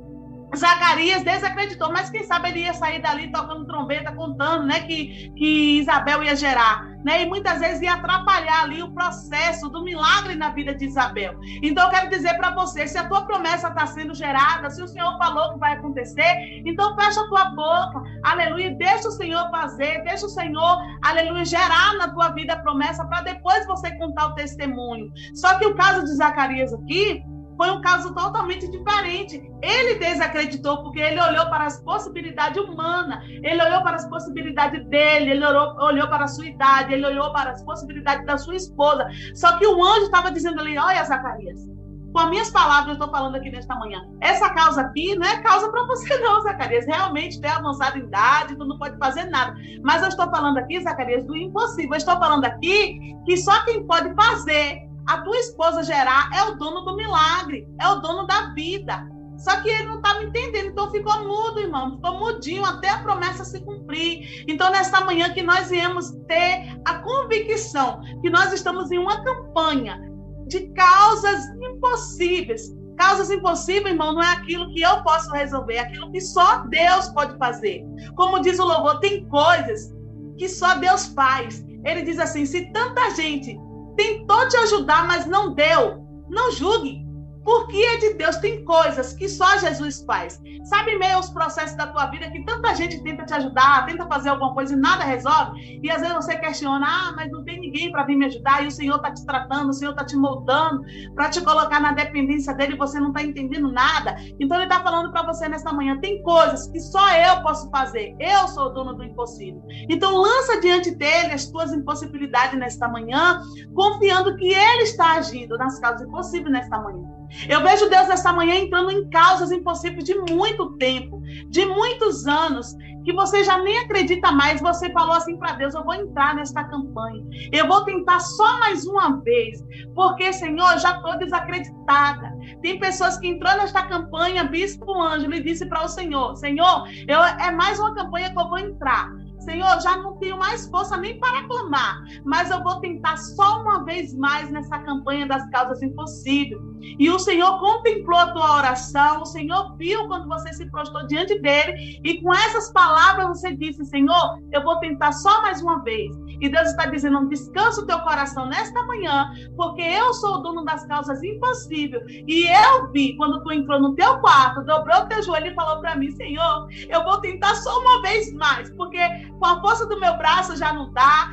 Zacarias desacreditou, mas quem sabe ele ia sair dali tocando trombeta, contando, né, que, que Isabel ia gerar, né, e muitas vezes ia atrapalhar ali o processo do milagre na vida de Isabel. Então eu quero dizer para você, se a tua promessa está sendo gerada, se o Senhor falou que vai acontecer, então fecha a tua boca, aleluia, deixa o Senhor fazer, deixa o Senhor, aleluia, gerar na tua vida a promessa para depois você contar o testemunho. Só que o caso de Zacarias aqui, foi um caso totalmente diferente. Ele desacreditou porque ele olhou para as possibilidades humanas, ele olhou para as possibilidades dele, ele olhou, olhou para a sua idade, ele olhou para as possibilidades da sua esposa. Só que o anjo estava dizendo ali: Olha, Zacarias, com as minhas palavras, eu estou falando aqui nesta manhã. Essa causa aqui não é causa para você, não, Zacarias. Realmente tem em idade, tu não pode fazer nada. Mas eu estou falando aqui, Zacarias, do impossível. Eu estou falando aqui que só quem pode fazer a tua esposa gerar é o dono do milagre, é o dono da vida. Só que ele não estava me entendendo, então ficou mudo, irmão, ficou mudinho até a promessa se cumprir. Então, nesta manhã que nós viemos ter a convicção que nós estamos em uma campanha de causas impossíveis. Causas impossíveis, irmão, não é aquilo que eu posso resolver, é aquilo que só Deus pode fazer. Como diz o louvor, tem coisas que só Deus faz. Ele diz assim: se tanta gente tentou te ajudar, mas não deu. Não julgue. Porque é de Deus, tem coisas que só Jesus faz. Sabe meio os processos da tua vida que tanta gente tenta te ajudar, tenta fazer alguma coisa e nada resolve? E às vezes você questiona, ah, mas não tem ninguém para vir me ajudar, e o Senhor está te tratando, o Senhor está te moldando, para te colocar na dependência dele e você não está entendendo nada. Então ele está falando para você nesta manhã, tem coisas que só eu posso fazer. Eu sou o dono do impossível. Então lança diante dele as tuas impossibilidades nesta manhã, confiando que ele está agindo nas causas impossíveis nesta manhã. Eu vejo Deus esta manhã entrando em causas impossíveis de muito tempo, de muitos anos, que você já nem acredita mais. Você falou assim para Deus: eu vou entrar nesta campanha, eu vou tentar só mais uma vez, porque, Senhor, já estou desacreditada. Tem pessoas que entrou nesta campanha, Bispo Ângelo, e disse para o Senhor: Senhor, eu, é mais uma campanha que eu vou entrar. Senhor, já não tenho mais força nem para clamar, mas eu vou tentar só uma vez mais nessa campanha das causas impossíveis. E o Senhor contemplou a tua oração, o Senhor viu quando você se prostrou diante dele, e com essas palavras você disse: Senhor, eu vou tentar só mais uma vez. E Deus está dizendo: descansa o teu coração nesta manhã, porque eu sou o dono das causas impossíveis. E eu vi quando tu entrou no teu quarto, dobrou teu joelho e falou para mim: Senhor, eu vou tentar só uma vez mais, porque com a força do meu braço já não dá.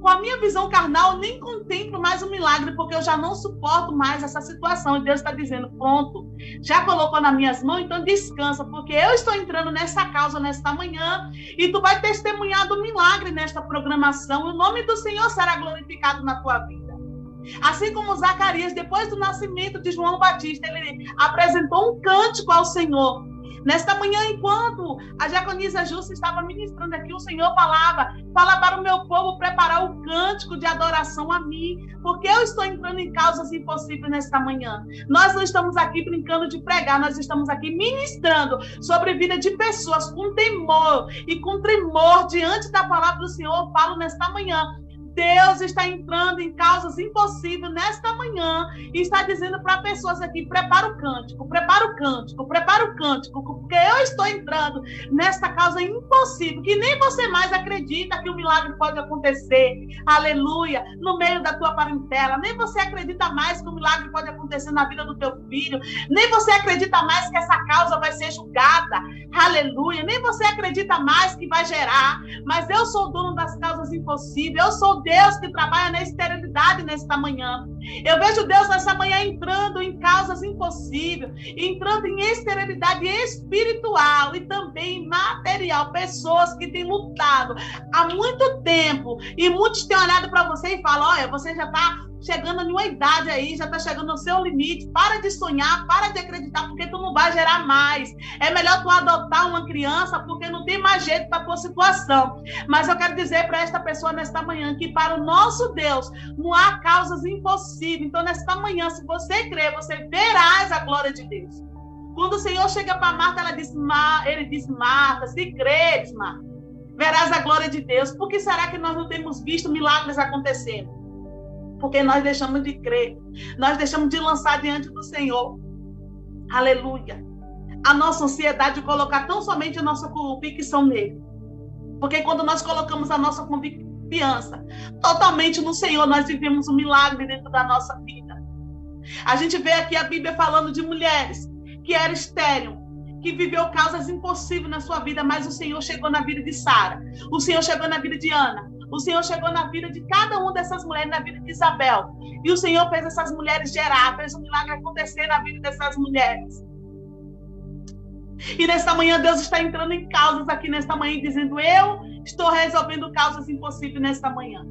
Com a minha visão carnal, nem contemplo mais o milagre, porque eu já não suporto mais essa situação. E Deus está dizendo: pronto, já colocou nas minhas mãos, então descansa, porque eu estou entrando nessa causa nesta manhã e tu vai testemunhar do milagre nesta programação. O nome do Senhor será glorificado na tua vida. Assim como Zacarias, depois do nascimento de João Batista, ele apresentou um cântico ao Senhor. Nesta manhã, enquanto a diaconisa Justa estava ministrando aqui, o Senhor falava: fala para o meu povo preparar o cântico de adoração a mim, porque eu estou entrando em causas impossíveis nesta manhã. Nós não estamos aqui brincando de pregar, nós estamos aqui ministrando sobre a vida de pessoas com temor e com tremor diante da palavra do Senhor. Eu falo nesta manhã Deus está entrando em causas impossíveis nesta manhã e está dizendo para pessoas aqui: prepara o cântico, prepara o cântico, prepara o cântico, porque eu estou entrando nesta causa impossível, que nem você mais acredita que o milagre pode acontecer. Aleluia! No meio da tua parentela, nem você acredita mais que o milagre pode acontecer na vida do teu filho, nem você acredita mais que essa causa vai ser julgada. Aleluia! Nem você acredita mais que vai gerar, mas eu sou dono das causas impossíveis. Eu sou Deus que trabalha na esterilidade nesta manhã. Eu vejo Deus nessa manhã entrando em causas impossíveis, entrando em esterilidade espiritual e também material. Pessoas que têm lutado há muito tempo e muitos têm olhado para você e falam: olha, você já está chegando em uma idade aí, já está chegando no seu limite. Para de sonhar, para de acreditar, porque tu não vai gerar mais. É melhor tu adotar uma criança, porque não tem mais jeito para tua situação. Mas eu quero dizer para esta pessoa nesta manhã que para o nosso Deus não há causas impossíveis. Então, nesta manhã, se você crer, você verás a glória de Deus. Quando o Senhor chega para Marta, ela diz, ele diz, Marta, se creres, Marta, verás a glória de Deus. Por que será que nós não temos visto milagres acontecendo? porque nós deixamos de crer, nós deixamos de lançar diante do Senhor. Aleluia. A nossa ansiedade de colocar tão somente a nossa convicção nele. Porque quando nós colocamos a nossa confiança totalmente no Senhor, nós vivemos um milagre dentro da nossa vida. A gente vê aqui a Bíblia falando de mulheres que eram estéreo, que viveu causas impossíveis na sua vida, mas o Senhor chegou na vida de Sara, o Senhor chegou na vida de Ana, o Senhor chegou na vida de cada uma dessas mulheres, na vida de Isabel. E o Senhor fez essas mulheres gerar, fez um milagre acontecer na vida dessas mulheres. E nesta manhã Deus está entrando em causas aqui nesta manhã, dizendo: Eu estou resolvendo causas impossíveis nesta manhã.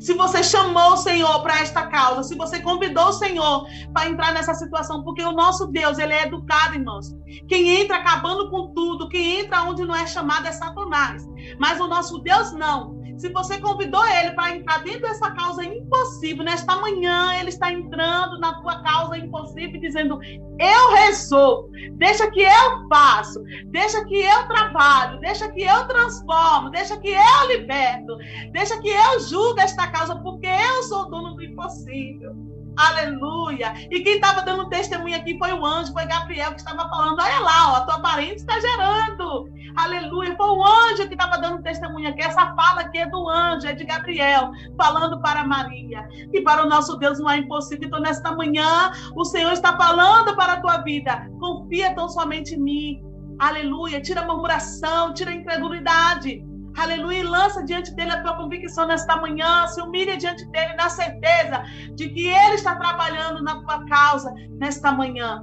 Se você chamou o Senhor para esta causa, se você convidou o Senhor para entrar nessa situação, porque o nosso Deus, ele é educado, irmãos. Quem entra acabando com tudo, quem entra onde não é chamado é Satanás. Mas o nosso Deus não. Se você convidou ele para entrar dentro dessa causa impossível, nesta manhã ele está entrando na tua causa impossível, dizendo: Eu resolvo, deixa que eu faço, deixa que eu trabalho, deixa que eu transformo, deixa que eu liberto, deixa que eu julgo esta causa, porque eu sou dono do impossível. Aleluia. E quem estava dando testemunho aqui foi o anjo, foi Gabriel que estava falando: olha lá, ó, a tua parente está gerando. Aleluia. Foi o anjo que estava dando testemunho aqui. Essa fala aqui é do anjo, é de Gabriel, falando para Maria. E para o nosso Deus não é impossível. Então, nesta manhã, o Senhor está falando para a tua vida. Confia tão somente em mim. Aleluia. Tira a murmuração, tira a incredulidade. Aleluia, e lança diante dele a tua convicção nesta manhã, se humilha diante dele na certeza de que ele está trabalhando na tua causa nesta manhã.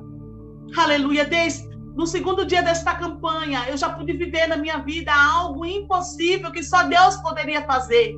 Aleluia, desde no segundo dia desta campanha, eu já pude viver na minha vida algo impossível que só Deus poderia fazer.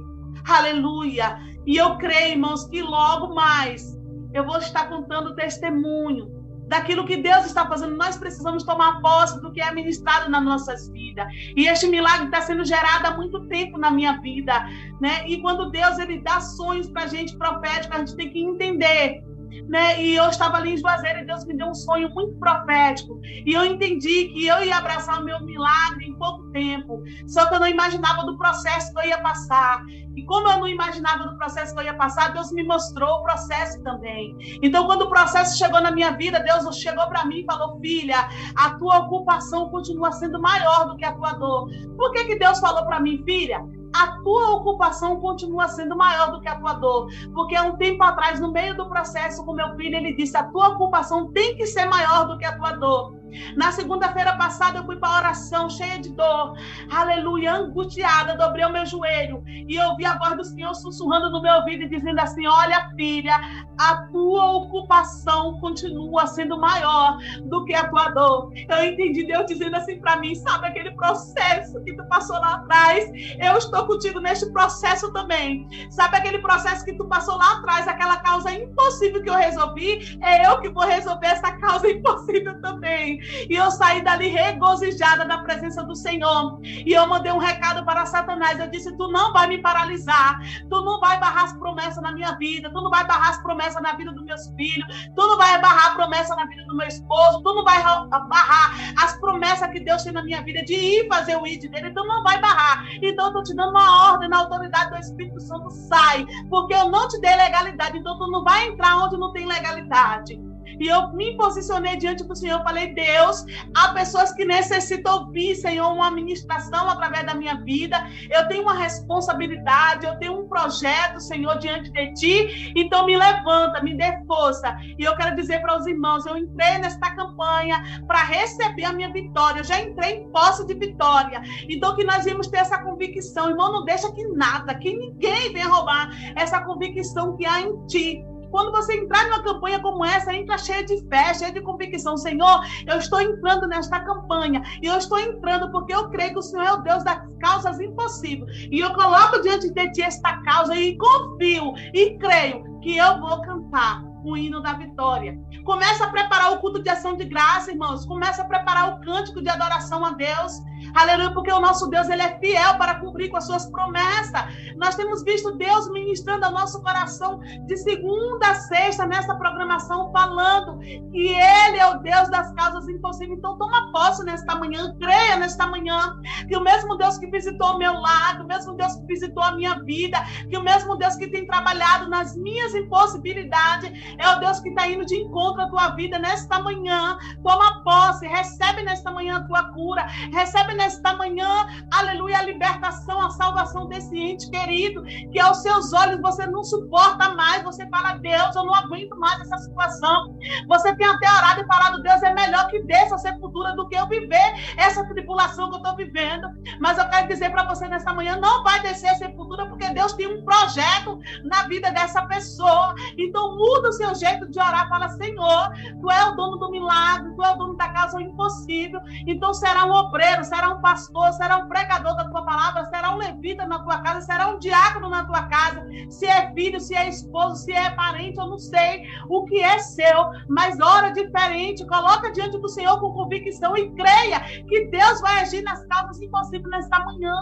Aleluia. E eu creio, irmãos, que logo mais eu vou estar contando testemunho daquilo que Deus está fazendo. Nós precisamos tomar posse do que é ministrado nas nossas vidas. E este milagre está sendo gerado há muito tempo na minha vida, né? E quando Deus ele dá sonhos para a gente proféticos, a gente tem que entender né? E eu estava ali em Juazeiro e Deus me deu um sonho muito profético. E eu entendi que eu ia abraçar o meu milagre em pouco tempo. Só que eu não imaginava do processo que eu ia passar. E como eu não imaginava do processo que eu ia passar, Deus me mostrou o processo também. Então, quando o processo chegou na minha vida, Deus chegou para mim e falou: Filha, a tua ocupação continua sendo maior do que a tua dor. Por que, que Deus falou para mim, filha? A tua ocupação continua sendo maior do que a tua dor. Porque há um tempo atrás, no meio do processo com meu filho, ele disse: a tua ocupação tem que ser maior do que a tua dor. Na segunda-feira passada eu fui para oração cheia de dor, aleluia, angustiada, dobrei o meu joelho e ouvi a voz do Senhor sussurrando no meu ouvido e dizendo assim: Olha, filha, a tua ocupação continua sendo maior do que a tua dor. Eu entendi Deus dizendo assim para mim: Sabe aquele processo que tu passou lá atrás? Eu estou contigo neste processo também. Sabe aquele processo que tu passou lá atrás, aquela causa impossível que eu resolvi? É eu que vou resolver essa causa impossível também. E eu saí dali regozijada da presença do Senhor. E eu mandei um recado para Satanás. Eu disse: Tu não vai me paralisar. Tu não vai barrar as promessas na minha vida. Tu não vai barrar as promessas na vida dos meus filhos. Tu não vai barrar a promessa na vida do meu esposo. Tu não vai barrar as promessas que Deus tem na minha vida de ir fazer o ID dele. Tu não vai barrar. Então eu estou te dando uma ordem na autoridade do Espírito Santo. Sai. Porque eu não te dei legalidade. Então tu não vai entrar onde não tem legalidade. E eu me posicionei diante do Senhor, falei, Deus, há pessoas que necessitam ouvir, Senhor, uma ministração através da minha vida. Eu tenho uma responsabilidade, eu tenho um projeto, Senhor, diante de ti. Então me levanta, me dê força. E eu quero dizer para os irmãos, eu entrei nesta campanha para receber a minha vitória. Eu já entrei em posse de vitória. Então que nós vamos ter essa convicção, irmão, não deixa que nada, que ninguém venha roubar essa convicção que há em ti. Quando você entrar numa campanha como essa, entra cheia de fé, cheia de convicção. Senhor, eu estou entrando nesta campanha. E eu estou entrando porque eu creio que o Senhor é o Deus das causas impossíveis. E eu coloco diante de ti esta causa e confio e creio que eu vou cantar o hino da vitória. Começa a preparar o culto de ação de graça, irmãos. Começa a preparar o cântico de adoração a Deus. Aleluia, porque o nosso Deus ele é fiel para cumprir com as suas promessas. Nós temos visto Deus ministrando ao nosso coração de segunda a sexta nessa programação, falando que Ele é o Deus das causas impossíveis. Então, toma posse nesta manhã, creia nesta manhã, que o mesmo Deus que visitou o meu lado, o mesmo Deus que visitou a minha vida, que o mesmo Deus que tem trabalhado nas minhas impossibilidades, é o Deus que está indo de encontro à tua vida nesta manhã. Toma posse, recebe nesta manhã a tua cura, recebe nesta manhã, aleluia, a libertação, a salvação desse ente querido, que aos seus olhos você não suporta mais. Você fala, Deus, eu não aguento mais essa situação. Você tem até orado e falado, Deus, é melhor que desça a sepultura do que eu viver essa tribulação que eu estou vivendo. Mas eu quero dizer para você nesta manhã, não vai descer a sepultura, porque Deus tem um projeto na vida dessa pessoa. Então muda o seu jeito de orar. Fala, Senhor, tu é o dono do milagre, tu é o dono da casa impossível. Então será um obreiro, será um pastor, será um pregador da tua palavra, será um levita na tua casa, será um diácono na tua casa. Se é filho, se é esposo, se é parente, eu não sei o que é seu, mas ora diferente, coloca diante do Senhor com convicção e creia que Deus vai agir nas causas impossíveis nesta manhã.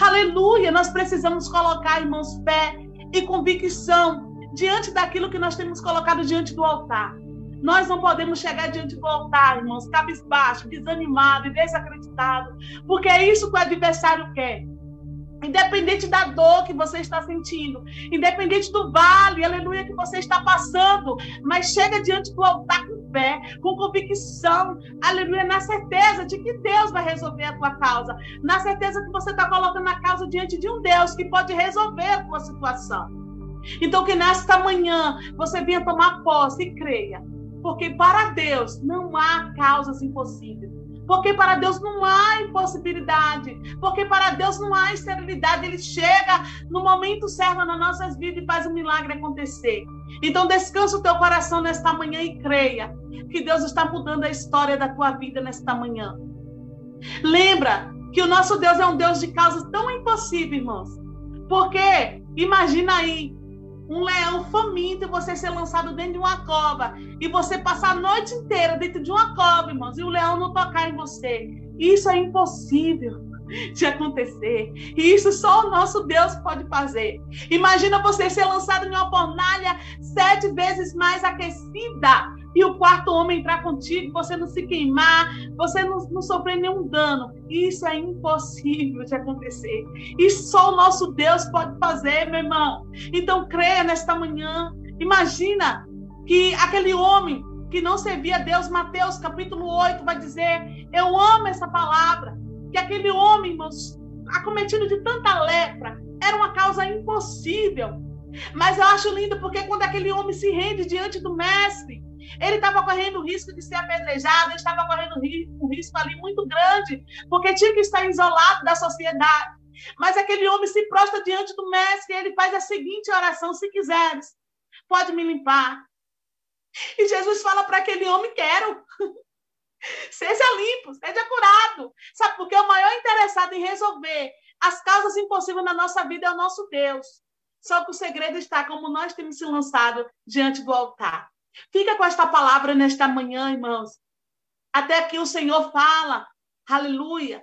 Aleluia! Nós precisamos colocar, irmãos, fé e convicção diante daquilo que nós temos colocado diante do altar. Nós não podemos chegar diante do altar, irmãos, cabisbaixo, desanimado e desacreditado, porque é isso que o adversário quer. Independente da dor que você está sentindo, independente do vale, aleluia, que você está passando, mas chega diante do altar com fé, com convicção, aleluia, na certeza de que Deus vai resolver a tua causa, na certeza que você está colocando a causa diante de um Deus que pode resolver a tua situação. Então, que nesta manhã você venha tomar posse e creia, porque para Deus não há causas impossíveis. Porque para Deus não há impossibilidade. Porque para Deus não há esterilidade. Ele chega no momento certo nas nossas vidas e faz um milagre acontecer. Então descansa o teu coração nesta manhã e creia que Deus está mudando a história da tua vida nesta manhã. Lembra que o nosso Deus é um Deus de causas tão impossíveis, irmãos. Porque imagina aí um leão faminto você ser lançado dentro de uma cova e você passar a noite inteira dentro de uma cova, irmãos, e o leão não tocar em você. Isso é impossível de acontecer. E isso só o nosso Deus pode fazer. Imagina você ser lançado em uma fornalha sete vezes mais aquecida e o quarto homem entrar contigo, você não se queimar, você não, não sofrer nenhum dano. Isso é impossível de acontecer. Isso só o nosso Deus pode fazer, meu irmão. Então creia nesta manhã. Imagina que aquele homem que não servia a Deus, Mateus capítulo 8 vai dizer: Eu amo essa palavra. Que aquele homem, irmãos, acometido de tanta lepra, era uma causa impossível. Mas eu acho lindo porque quando aquele homem se rende diante do mestre, ele estava correndo o risco de ser apedrejado, ele estava correndo um risco ali muito grande, porque tinha que estar isolado da sociedade. Mas aquele homem se prostra diante do mestre e ele faz a seguinte oração: se quiseres, pode me limpar. E Jesus fala para aquele homem: quero. Seja limpo, seja curado. Sabe por quê? O maior interessado em resolver as causas impossíveis na nossa vida é o nosso Deus. Só que o segredo está como nós temos se lançado diante do altar. Fica com esta palavra nesta manhã, irmãos. até que o Senhor fala, aleluia.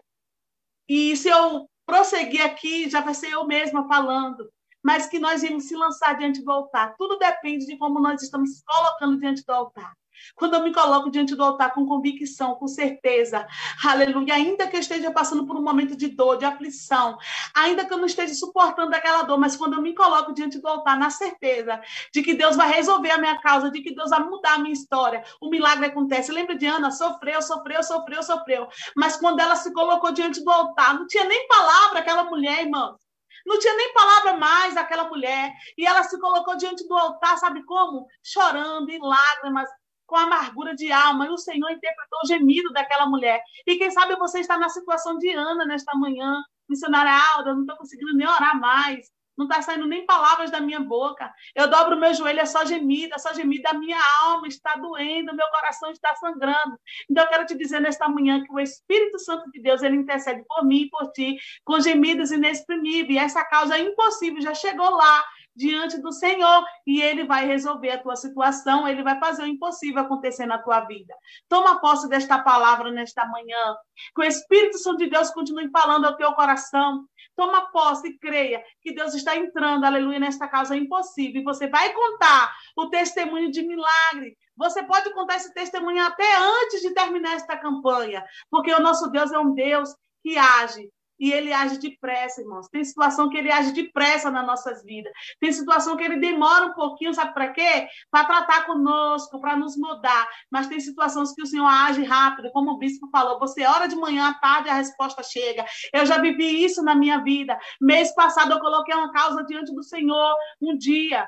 E se eu prosseguir aqui, já vai ser eu mesma falando, mas que nós íamos se lançar diante do altar. Tudo depende de como nós estamos colocando diante do altar. Quando eu me coloco diante do altar com convicção, com certeza, aleluia, ainda que eu esteja passando por um momento de dor, de aflição, ainda que eu não esteja suportando aquela dor, mas quando eu me coloco diante do altar, na certeza de que Deus vai resolver a minha causa, de que Deus vai mudar a minha história, o milagre acontece. Lembra de Ana? Sofreu, sofreu, sofreu, sofreu. Mas quando ela se colocou diante do altar, não tinha nem palavra aquela mulher, irmãos. Não tinha nem palavra mais daquela mulher. E ela se colocou diante do altar, sabe como? Chorando, em lágrimas, com amargura de alma, e o Senhor interpretou o gemido daquela mulher. E quem sabe você está na situação de Ana nesta manhã, missionária Alda, não estou conseguindo nem orar mais, não está saindo nem palavras da minha boca. Eu dobro o meu joelho, é só gemido, é só gemido, a minha alma está doendo, meu coração está sangrando. Então eu quero te dizer nesta manhã que o Espírito Santo de Deus, ele intercede por mim e por ti, com gemidos inexprimíveis. Essa causa impossível já chegou lá, diante do Senhor e ele vai resolver a tua situação, ele vai fazer o impossível acontecer na tua vida. Toma posse desta palavra nesta manhã. Que o Espírito Santo de Deus continue falando ao teu coração. Toma posse e creia que Deus está entrando, aleluia, nesta causa impossível. E você vai contar o testemunho de milagre. Você pode contar esse testemunho até antes de terminar esta campanha, porque o nosso Deus é um Deus que age e ele age depressa, irmãos. Tem situação que ele age depressa nas nossas vidas. Tem situação que ele demora um pouquinho, sabe para quê? Para tratar conosco, para nos mudar. Mas tem situações que o Senhor age rápido, como o bispo falou. Você ora de manhã, à tarde, a resposta chega. Eu já vivi isso na minha vida. Mês passado eu coloquei uma causa diante do Senhor um dia.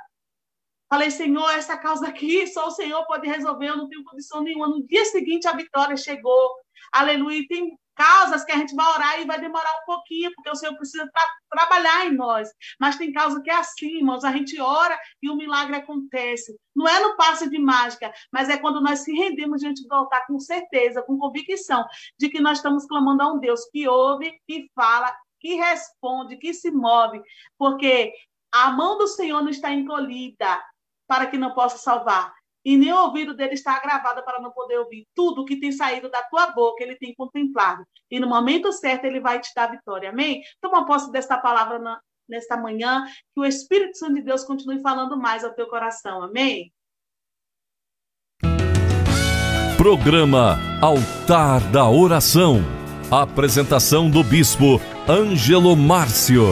Falei, Senhor, essa causa aqui só o Senhor pode resolver, eu não tenho condição nenhuma. No dia seguinte, a vitória chegou. Aleluia. Tem causas que a gente vai orar e vai demorar um pouquinho, porque o Senhor precisa tra trabalhar em nós. Mas tem causa que é assim, irmãos, a gente ora e o milagre acontece. Não é no passe de mágica, mas é quando nós se rendemos diante do altar com certeza, com convicção de que nós estamos clamando a um Deus que ouve, que fala, que responde, que se move, porque a mão do Senhor não está encolhida para que não possa salvar e nem o ouvido dele está agravado para não poder ouvir. Tudo que tem saído da tua boca, ele tem contemplado. E no momento certo, ele vai te dar vitória. Amém? Toma posse desta palavra na, nesta manhã, que o Espírito Santo de Deus continue falando mais ao teu coração. Amém? Programa Altar da Oração. Apresentação do Bispo Ângelo Márcio.